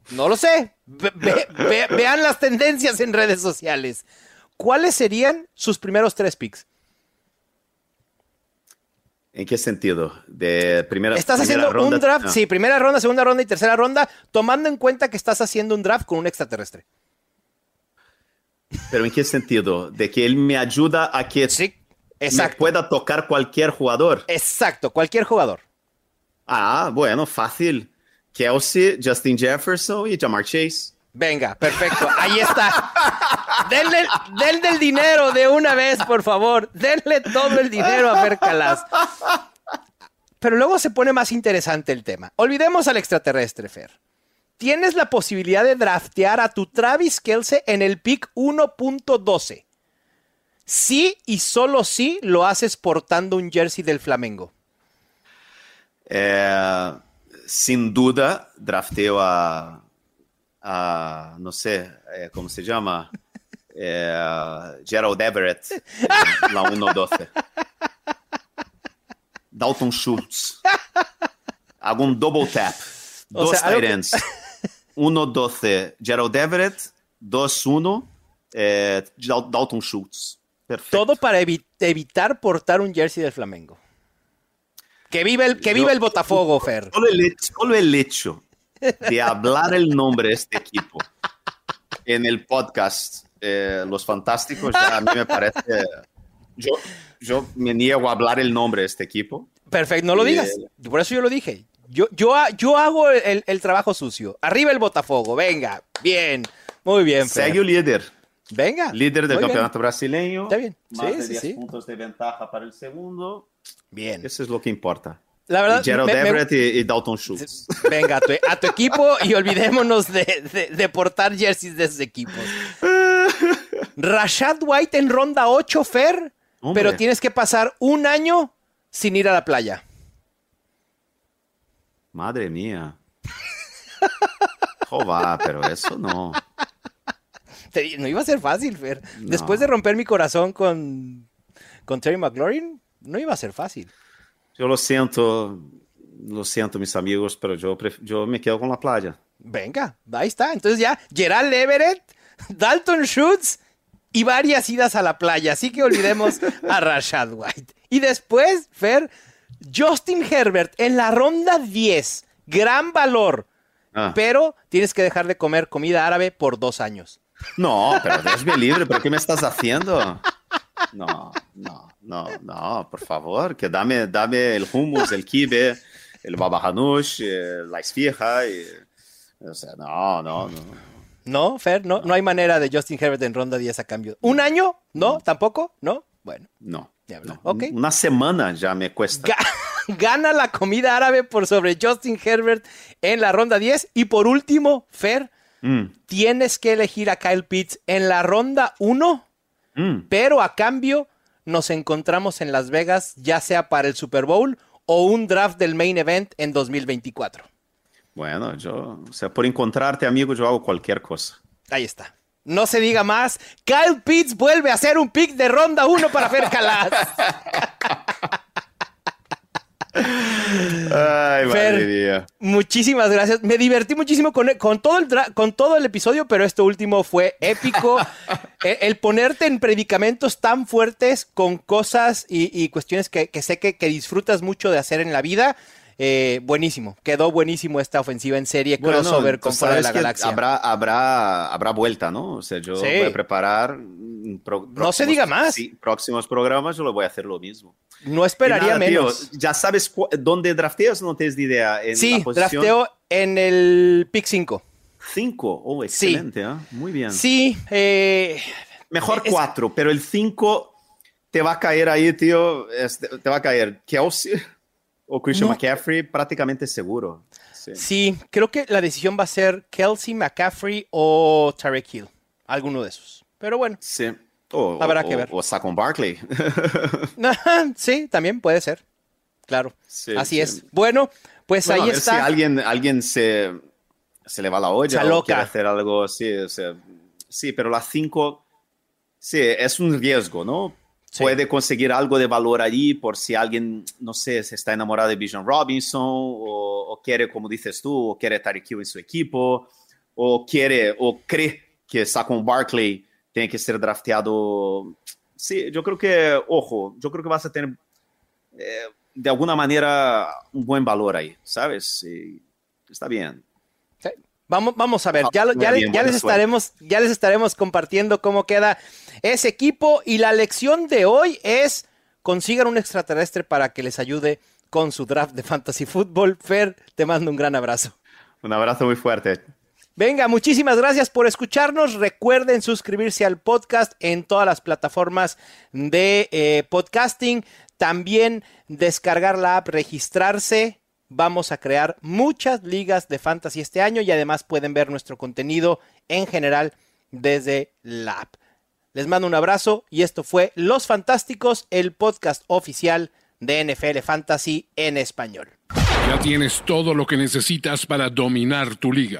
No lo sé. vean las tendencias en redes sociales. ¿Cuáles serían sus primeros tres picks? ¿En qué sentido? De primera Estás haciendo un draft, sí, primera ronda, segunda ronda y tercera ronda, tomando en cuenta que estás haciendo un draft con un extraterrestre. ¿Pero en qué sentido? De que él me ayuda a que sí, me pueda tocar cualquier jugador. Exacto, cualquier jugador. Ah, bueno, fácil. Kelsey, Justin Jefferson y Jamar Chase. Venga, perfecto. Ahí está. Denle, denle, el dinero de una vez, por favor. Denle todo el dinero a Fer Calas. Pero luego se pone más interesante el tema. Olvidemos al extraterrestre, Fer. Tienes la posibilidad de draftear a tu Travis Kelce en el pick 1.12. Sí y solo sí lo haces portando un jersey del Flamengo. Eh, sin duda, drafteo a no sé, eh, ¿cómo se llama? Eh, Gerald Everett, la 1-12. Dalton Schultz. Hago un double tap. Dos Tyrants. 1-12 Gerald Everett, 2-1 eh, Dalton Schultz. Perfecto. Todo para evitar portar un jersey del Flamengo. Que vive el, que vive el Botafogo, Fer. Solo el, solo el hecho de hablar el nombre de este equipo en el podcast eh, Los Fantásticos, ya a mí me parece... Yo, yo me niego a hablar el nombre de este equipo. Perfecto, no lo digas. Por eso yo lo dije. Yo, yo, yo hago el, el, trabajo sucio. Arriba el Botafogo, venga. Bien, muy bien. Segue el líder. Venga. Líder del campeonato brasileño. Está bien. Más sí, de sí, 10 sí. puntos de ventaja para el segundo. Bien. Eso es lo que importa. La verdad, Gerald me, Everett me... Y, y, Dalton Schultz. Venga, a tu, a tu equipo y olvidémonos de, de, de, portar jerseys de esos equipos. Rashad White en ronda 8, Fer, Hombre. pero tienes que pasar un año sin ir a la playa. Madre mía. Joder, pero eso no. No iba a ser fácil, Fer. No. Después de romper mi corazón con, con Terry McLaurin, no iba a ser fácil. Yo lo siento, lo siento, mis amigos, pero yo, yo me quedo con la playa. Venga, ahí está. Entonces ya, Gerald Everett, Dalton Schultz y varias idas a la playa. Así que olvidemos a Rashad White. Y después, Fer, Justin Herbert en la ronda 10. Gran valor. Ah. Pero tienes que dejar de comer comida árabe por dos años. No, pero déjame libre. ¿Pero qué me estás haciendo? No, no, no, no, por favor, que dame, dame el hummus, el kibe, el baba hanush, eh, la esfija, y, o sea, no, no, no. No, Fer, no, no hay manera de Justin Herbert en ronda 10 a cambio. ¿Un año? ¿No? no. ¿Tampoco? ¿No? Bueno. No. Okay. Una semana ya me cuesta. Gana la comida árabe por sobre Justin Herbert en la ronda 10. Y por último, Fer, mm. tienes que elegir a Kyle Pitts en la ronda 1 Mm. Pero a cambio nos encontramos en Las Vegas, ya sea para el Super Bowl o un draft del main event en 2024. Bueno, yo, o sea, por encontrarte, amigo, yo hago cualquier cosa. Ahí está. No se diga más. Kyle Pitts vuelve a hacer un pick de ronda 1 para Fer Calas. Ay, madre mía. Muchísimas gracias. Me divertí muchísimo con, con todo, el con todo el episodio, pero este último fue épico. el, el, ponerte en predicamentos tan fuertes con cosas y, y cuestiones que, que sé que, que, disfrutas mucho de hacer en la vida. Eh, buenísimo, quedó buenísimo esta ofensiva en serie bueno, crossover no, con Fuera de la Galaxia. Habrá, habrá, habrá vuelta, ¿no? O sea, yo Sí. voy a preparar. pro- No se diga más. sí, próximos programas yo lo voy a hacer lo mismo. No esperaría nada, tío, menos. ¿Ya sabes dónde drafteas? No tienes ni idea. En sí, la posición drafteo en el pick 5. 5. Oh, Sí. excelente, ¿ah? Muy bien. Sí, eh, Mejor es- 4, pero el 5 te va a caer ahí, tío. este, te va a caer Kelsey o Christian No. McCaffrey prácticamente seguro. Sí. sí, creo que la decisión va a ser Kelsey, McCaffrey o Tarek Hill. Alguno de esos. Pero bueno, Sí. O, Habrá o- que ver. O Saquon Barkley. sí, también puede ser. Claro. Sí, Así sí. es. Bueno, pues Bueno, a ahí ver está. Si alguien, alguien se, se le va la olla Se o quiere hacer algo así. o sea, sí, pero las 5, sí, es un riesgo, ¿no? Sí. Puede conseguir algo de valor allí por si alguien, no sé, se está enamorado de Bijan Robinson o, o quiere, como dices tú, o quiere Tyreek Hill en su equipo o quiere o cree que Saquon Barkley tiene que ser drafteado. Sí, yo creo que, ojo, yo creo que vas a tener eh, de alguna manera un buen valor ahí, ¿sabes? Está bien. Vamos, vamos a ver, ya, lo- muy ya, bien, ya buena les suerte. estaremos, ya les estaremos compartiendo cómo queda ese equipo. Y la lección de hoy es consigan un extraterrestre para que les ayude con su draft de fantasy fútbol. Fer, te mando un gran abrazo. Un abrazo muy fuerte. Venga, muchísimas gracias por escucharnos. Recuerden suscribirse al podcast en todas las plataformas de eh, podcasting. También descargar la app, registrarse. Vamos a crear muchas ligas de fantasy este año y además pueden ver nuestro contenido en general desde la app. Les mando un abrazo y esto fue Los Fantásticos, el podcast oficial de NFL Fantasy en español. Ya tienes todo lo que necesitas para dominar tu liga.